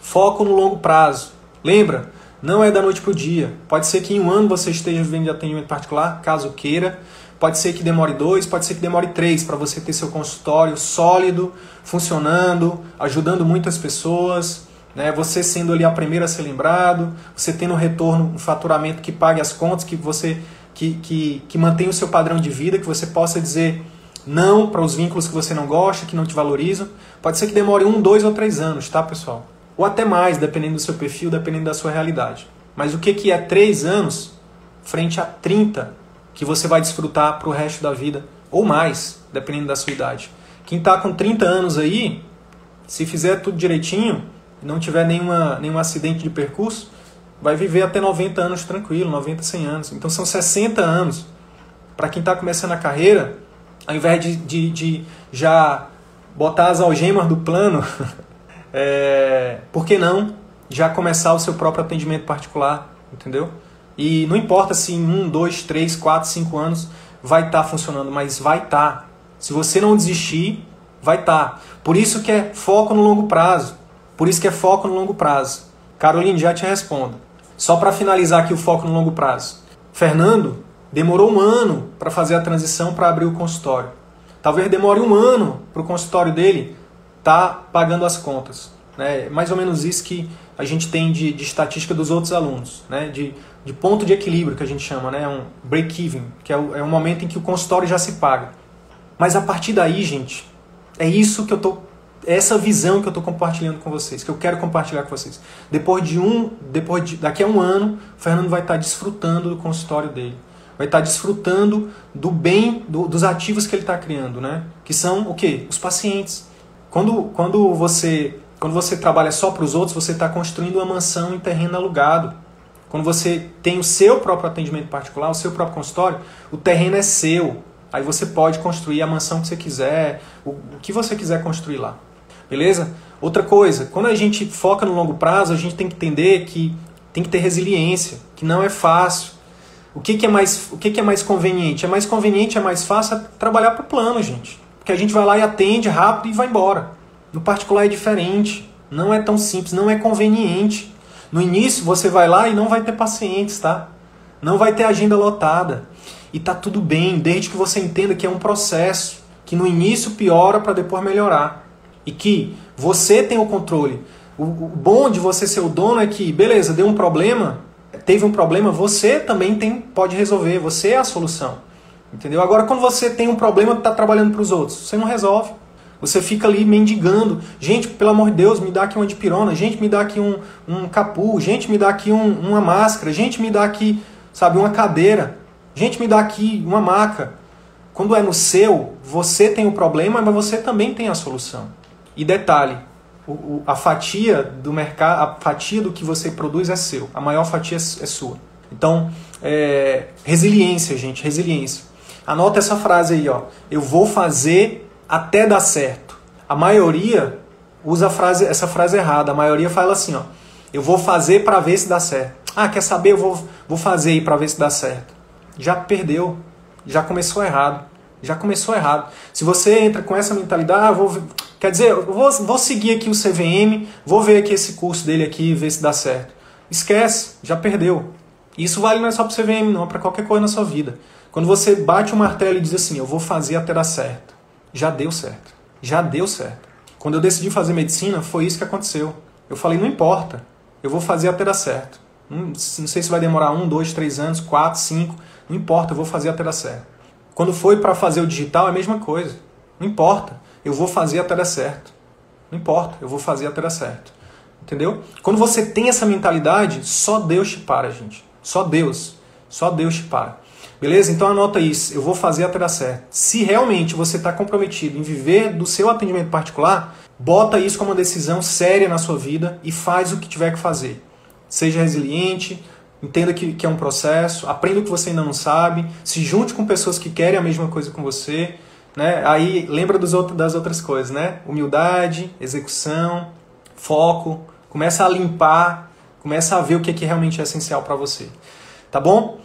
foco no longo prazo. Lembra? Não é da noite para o dia. Pode ser que em um ano você esteja vivendo de atendimento particular, caso queira. Pode ser que demore dois, pode ser que demore três para você ter seu consultório sólido, funcionando, ajudando muitas pessoas, né? Você sendo ali a primeira a ser lembrado, você tendo um retorno, um faturamento que pague as contas, que você que, que, que mantenha o seu padrão de vida, que você possa dizer não para os vínculos que você não gosta, que não te valorizam. Pode ser que demore um, dois ou três anos, tá, pessoal? ou até mais, dependendo do seu perfil, dependendo da sua realidade. Mas o que, que é 3 anos frente a 30 que você vai desfrutar para o resto da vida, ou mais, dependendo da sua idade. Quem está com 30 anos aí, se fizer tudo direitinho, não tiver nenhuma, nenhum acidente de percurso, vai viver até 90 anos tranquilo, 90, 100 anos. Então são 60 anos. Para quem está começando a carreira, ao invés de, de, de já botar as algemas do plano [laughs] é, por que não já começar o seu próprio atendimento particular, entendeu? E não importa se em um, dois, três, quatro, cinco anos vai estar tá funcionando, mas vai estar. Tá. Se você não desistir, vai estar. Tá. Por isso que é foco no longo prazo. Por isso que é foco no longo prazo. Caroline, já te respondo. Só para finalizar aqui o foco no longo prazo. Fernando demorou um ano para fazer a transição para abrir o consultório. Talvez demore um ano para o consultório dele está pagando as contas. Né? Mais ou menos isso que a gente tem de, de estatística dos outros alunos, né? de, de ponto de equilíbrio que a gente chama, né? um break-even, que é o, é o momento em que o consultório já se paga. Mas a partir daí, gente, é isso que eu tô, é essa visão que eu estou compartilhando com vocês, que eu quero compartilhar com vocês. Depois de um, depois de, daqui a um ano, o Fernando vai estar tá desfrutando do consultório dele, vai estar tá desfrutando do bem, do, dos ativos que ele está criando, né? Que são o quê? Os pacientes. Quando, quando, você, quando você trabalha só para os outros, você está construindo uma mansão em terreno alugado. Quando você tem o seu próprio atendimento particular, o seu próprio consultório, o terreno é seu. Aí você pode construir a mansão que você quiser, o, o que você quiser construir lá. Beleza? Outra coisa, quando a gente foca no longo prazo, a gente tem que entender que tem que ter resiliência, que não é fácil. O que, que é mais, o que, que é mais conveniente? É mais conveniente, é mais fácil trabalhar para o plano, gente. Porque a gente vai lá e atende rápido e vai embora. No particular é diferente. Não é tão simples, não é conveniente. No início você vai lá e não vai ter pacientes, tá? Não vai ter agenda lotada. E tá tudo bem, desde que você entenda que é um processo, que no início piora para depois melhorar. E que você tem o controle. O bom de você ser o dono é que, beleza, deu um problema, teve um problema, você também tem, pode resolver, você é a solução. Entendeu? Agora, quando você tem um problema está trabalhando para os outros, você não resolve. Você fica ali mendigando. Gente, pelo amor de Deus, me dá aqui uma dipirona. Gente, me dá aqui um, um capu. Gente, me dá aqui um, uma máscara. Gente, me dá aqui, sabe, uma cadeira. Gente, me dá aqui uma maca. Quando é no seu, você tem o problema, mas você também tem a solução. E detalhe, o, a fatia do mercado, a fatia do que você produz é seu. A maior fatia é, é sua. Então, é, resiliência, gente, resiliência. Anota essa frase aí, ó. Eu vou fazer até dar certo. A maioria usa frase, essa frase errada. A maioria fala assim, ó. Eu vou fazer para ver se dá certo. Ah, quer saber? Eu vou, vou fazer aí para ver se dá certo. Já perdeu. Já começou errado. Já começou errado. Se você entra com essa mentalidade, ah, vou, quer dizer, vou, vou seguir aqui o CVM, vou ver aqui esse curso dele aqui ver se dá certo. Esquece, já perdeu. Isso vale não é só para o CVM, não, para qualquer coisa na sua vida. Quando você bate o martelo e diz assim, eu vou fazer até dar certo. Já deu certo. Já deu certo. Quando eu decidi fazer medicina, foi isso que aconteceu. Eu falei, não importa, eu vou fazer até dar certo. Não, não sei se vai demorar um, dois, três anos, quatro, cinco, não importa, eu vou fazer até dar certo. Quando foi para fazer o digital, é a mesma coisa. Não importa, eu vou fazer até dar certo. Não importa, eu vou fazer até dar certo. Entendeu? Quando você tem essa mentalidade, só Deus te para, gente. Só Deus. Só Deus te para. Beleza? Então anota isso. Eu vou fazer até dar certo. Se realmente você está comprometido em viver do seu atendimento particular, bota isso como uma decisão séria na sua vida e faz o que tiver que fazer. Seja resiliente, entenda que, que é um processo, aprenda o que você ainda não sabe, se junte com pessoas que querem a mesma coisa com você. Né? Aí lembra dos outros, das outras coisas, né? Humildade, execução, foco, começa a limpar, começa a ver o que, é que realmente é essencial para você. Tá bom?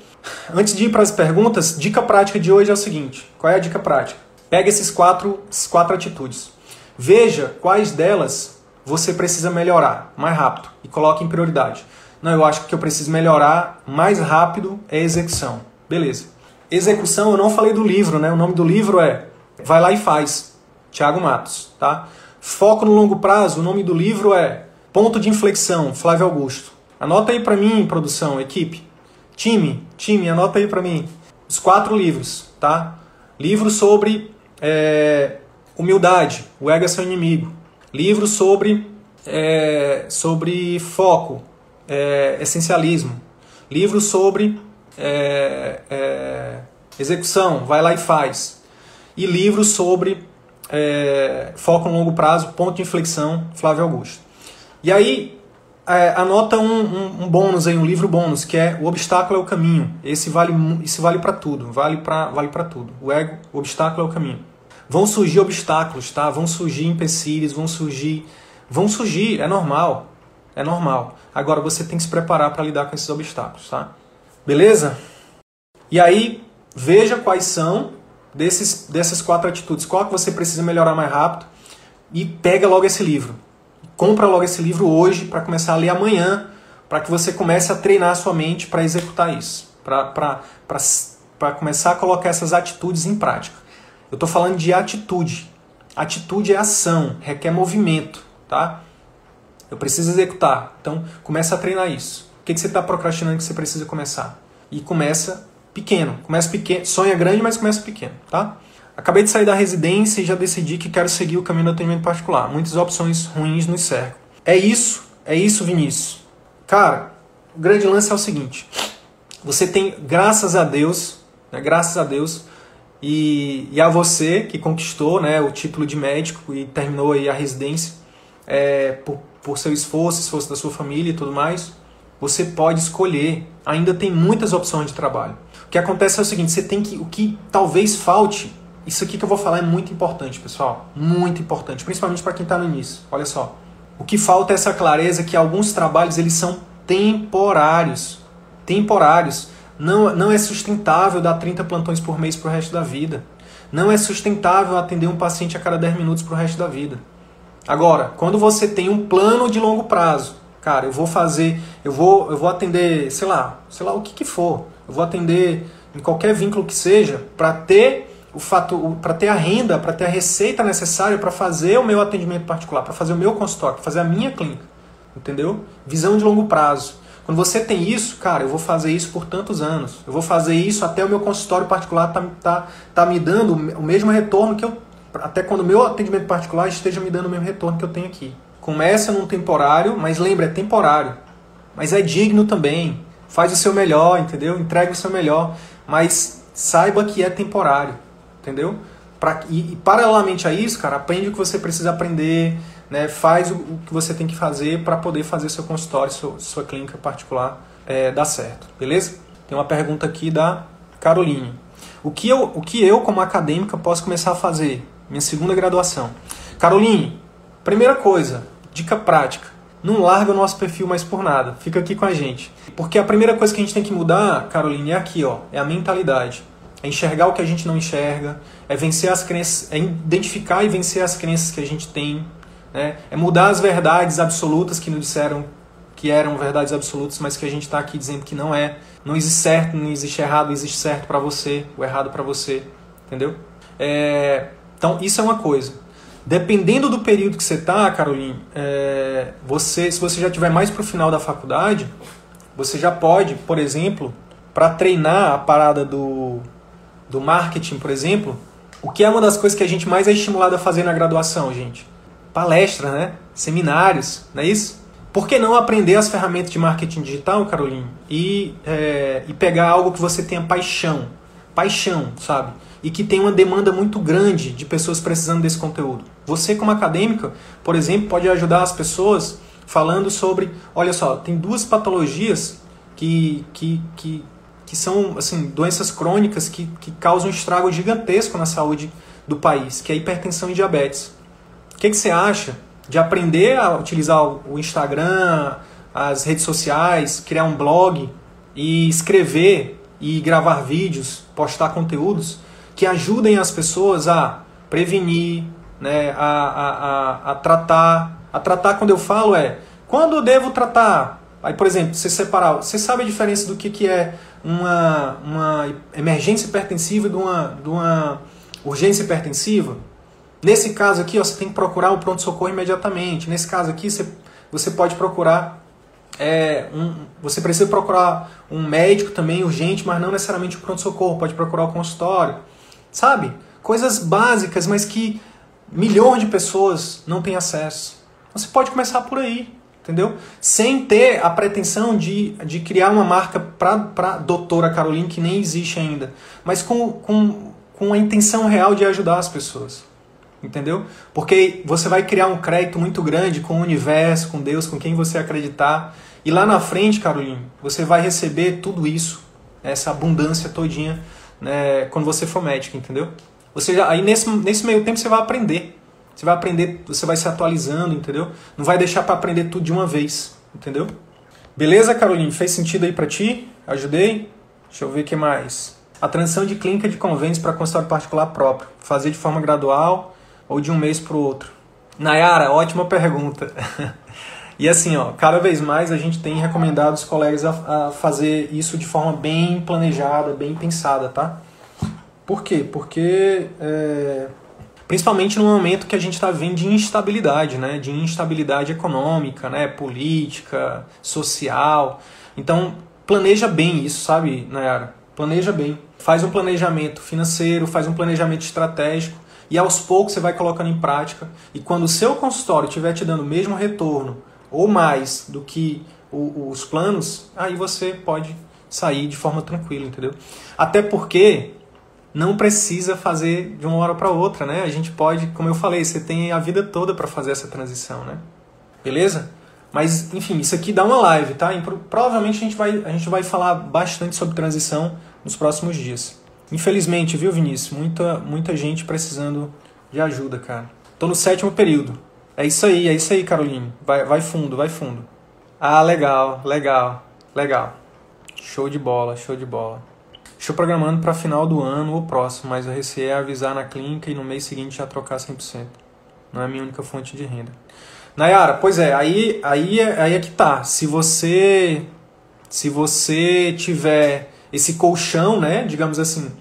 Antes de ir para as perguntas, dica prática de hoje é o seguinte: qual é a dica prática? Pega esses quatro, essas quatro atitudes. Veja quais delas você precisa melhorar mais rápido e coloque em prioridade. Não, eu acho que eu preciso melhorar mais rápido é execução. Beleza. Execução, eu não falei do livro, né? O nome do livro é Vai lá e faz. Tiago Matos, tá? Foco no longo prazo, o nome do livro é Ponto de inflexão, Flávio Augusto. Anota aí para mim, produção, equipe. Time, time, anota aí para mim. Os quatro livros, tá? Livro sobre é, humildade, o ego é seu inimigo. Livro sobre, é, sobre foco, é, essencialismo. Livro sobre é, é, execução, vai lá e faz. E livro sobre é, foco no longo prazo, ponto de inflexão, Flávio Augusto. E aí, é, anota um, um, um, bônus aí, um livro bônus, que é O Obstáculo é o Caminho. Esse vale, esse vale para tudo, vale para vale tudo. O ego, o obstáculo é o caminho. Vão surgir obstáculos, tá? Vão surgir empecilhos, vão surgir... Vão surgir, é normal. É normal. Agora você tem que se preparar para lidar com esses obstáculos, tá? Beleza? E aí, veja quais são desses, dessas quatro atitudes. Qual que você precisa melhorar mais rápido e pega logo esse livro. Compra logo esse livro hoje para começar a ler amanhã, para que você comece a treinar a sua mente para executar isso, para começar a colocar essas atitudes em prática. Eu estou falando de atitude. Atitude é ação, requer movimento, tá? Eu preciso executar. Então, começa a treinar isso. O que, que você está procrastinando que você precisa começar? E começa pequeno. Começa pequeno. Sonha grande, mas começa pequeno, tá? Acabei de sair da residência e já decidi que quero seguir o caminho do atendimento particular. Muitas opções ruins nos cercam. É isso, é isso, Vinícius. Cara, o grande lance é o seguinte: você tem, graças a Deus, né, graças a Deus, e, e a você que conquistou né, o título de médico e terminou aí a residência é, por por seu esforço, esforço da sua família e tudo mais, você pode escolher. Ainda tem muitas opções de trabalho. O que acontece é o seguinte, você tem que o que talvez falte, isso aqui que eu vou falar é muito importante, pessoal, muito importante, principalmente para quem está no início. Olha só. O que falta é essa clareza que alguns trabalhos eles são temporários. Temporários. Não, não é sustentável dar 30 plantões por mês para o resto da vida. Não é sustentável atender um paciente a cada 10 minutos para o resto da vida. Agora, quando você tem um plano de longo prazo, cara, eu vou fazer, eu vou, eu vou atender, sei lá, sei lá o que que for, eu vou atender em qualquer vínculo que seja para ter o fato, para ter a renda, para ter a receita necessária para fazer o meu atendimento particular, para fazer o meu consultório, para fazer a minha clínica, entendeu? Visão de longo prazo. Quando você tem isso, cara, eu vou fazer isso por tantos anos. Eu vou fazer isso até o meu consultório particular tá, tá, tá me dando o mesmo retorno que eu até quando o meu atendimento particular esteja me dando o mesmo retorno que eu tenho aqui. Começa num temporário, mas lembra, é temporário. Mas é digno também. Faz o seu melhor, entendeu? Entrega o seu melhor. Mas saiba que é temporário, entendeu? Pra, e, e, paralelamente a isso, cara, aprende o que você precisa aprender, né? faz o, o que você tem que fazer para poder fazer seu consultório, seu, sua clínica particular é, dar certo, beleza? Tem uma pergunta aqui da Caroline. O que eu, o que eu como acadêmica, posso começar a fazer? Minha segunda graduação. Caroline, primeira coisa, dica prática. Não larga o nosso perfil mais por nada. Fica aqui com a gente. Porque a primeira coisa que a gente tem que mudar, Caroline, é aqui, ó. É a mentalidade. É enxergar o que a gente não enxerga. É vencer as crenças. É identificar e vencer as crenças que a gente tem. Né? É mudar as verdades absolutas que nos disseram que eram verdades absolutas, mas que a gente está aqui dizendo que não é. Não existe certo, não existe errado, existe certo para você, o errado para você, entendeu? É, então isso é uma coisa. Dependendo do período que você está, Caroline, é, você, se você já tiver mais para o final da faculdade, você já pode, por exemplo, para treinar a parada do, do marketing, por exemplo, o que é uma das coisas que a gente mais é estimulado a fazer na graduação, gente? Palestra, né? Seminários, não é isso? Por que não aprender as ferramentas de marketing digital, Caroline, e, é, e pegar algo que você tenha paixão? Paixão, sabe? E que tem uma demanda muito grande de pessoas precisando desse conteúdo. Você, como acadêmica, por exemplo, pode ajudar as pessoas falando sobre: olha só, tem duas patologias que, que, que, que são assim, doenças crônicas que, que causam um estrago gigantesco na saúde do país, que é hipertensão e diabetes. O que, que você acha de aprender a utilizar o Instagram, as redes sociais, criar um blog e escrever e gravar vídeos, postar conteúdos que ajudem as pessoas a prevenir, né, a, a, a, a tratar. A tratar, quando eu falo, é quando eu devo tratar. Aí, por exemplo, você separar. Você sabe a diferença do que, que é uma, uma emergência hipertensiva de uma, de uma urgência hipertensiva? Nesse caso aqui, ó, você tem que procurar o pronto-socorro imediatamente. Nesse caso aqui, você, você pode procurar. É, um, você precisa procurar um médico também urgente, mas não necessariamente o pronto-socorro. Pode procurar o consultório. Sabe? Coisas básicas, mas que milhões de pessoas não têm acesso. Você pode começar por aí, entendeu? Sem ter a pretensão de, de criar uma marca para doutora Caroline, que nem existe ainda, mas com, com, com a intenção real de ajudar as pessoas entendeu? Porque você vai criar um crédito muito grande com o universo, com Deus, com quem você acreditar. E lá na frente, Caroline, você vai receber tudo isso, essa abundância todinha, né, quando você for médico, entendeu? Você já, aí nesse, nesse meio tempo você vai aprender. Você vai aprender, você vai se atualizando, entendeu? Não vai deixar para aprender tudo de uma vez, entendeu? Beleza, Caroline? Fez sentido aí para ti? Ajudei? Deixa eu ver o que mais. A transição de clínica de convênios para consultório particular próprio. Fazer de forma gradual, ou de um mês para o outro? Nayara, ótima pergunta. [laughs] e assim, ó, cada vez mais a gente tem recomendado os colegas a, a fazer isso de forma bem planejada, bem pensada, tá? Por quê? Porque é, principalmente no momento que a gente está vendo de instabilidade, né? De instabilidade econômica, né? Política, social. Então planeja bem isso, sabe, Nayara? Planeja bem. Faz um planejamento financeiro, faz um planejamento estratégico e aos poucos você vai colocando em prática. E quando o seu consultório estiver te dando o mesmo retorno ou mais do que o, os planos, aí você pode sair de forma tranquila, entendeu? Até porque não precisa fazer de uma hora para outra, né? A gente pode, como eu falei, você tem a vida toda para fazer essa transição, né? Beleza? Mas, enfim, isso aqui dá uma live, tá? E, provavelmente a gente, vai, a gente vai falar bastante sobre transição nos próximos dias. Infelizmente, viu, Vinícius? Muita, muita gente precisando de ajuda, cara. Tô no sétimo período. É isso aí, é isso aí, Caroline. Vai, vai fundo, vai fundo. Ah, legal, legal, legal. Show de bola, show de bola. Estou programando para final do ano ou próximo, mas eu receio é avisar na clínica e no mês seguinte já trocar 100%. Não é a minha única fonte de renda. Nayara, pois é, aí, aí, é, aí é que tá. Se você se você tiver esse colchão, né, digamos assim,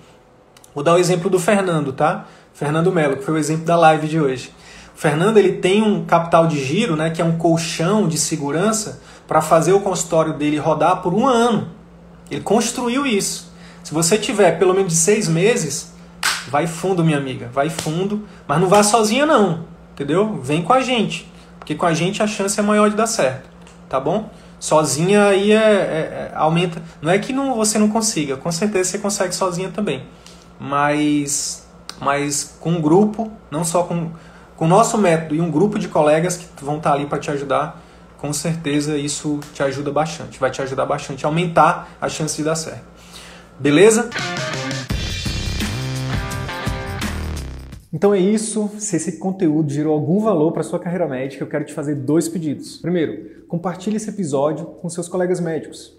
Vou dar o exemplo do Fernando, tá? Fernando Melo, que foi o exemplo da live de hoje. Fernando ele tem um capital de giro, né, que é um colchão de segurança para fazer o consultório dele rodar por um ano. Ele construiu isso. Se você tiver pelo menos seis meses, vai fundo, minha amiga, vai fundo, mas não vá sozinha não, entendeu? Vem com a gente, porque com a gente a chance é maior de dar certo, tá bom? Sozinha aí é, é, é aumenta. Não é que não, você não consiga, com certeza você consegue sozinha também mas, mas com um grupo, não só com, com o nosso método e um grupo de colegas que vão estar ali para te ajudar, com certeza isso te ajuda bastante, vai te ajudar bastante a aumentar a chance de dar certo. Beleza? Então é isso. Se esse conteúdo gerou algum valor para sua carreira médica, eu quero te fazer dois pedidos. Primeiro, compartilhe esse episódio com seus colegas médicos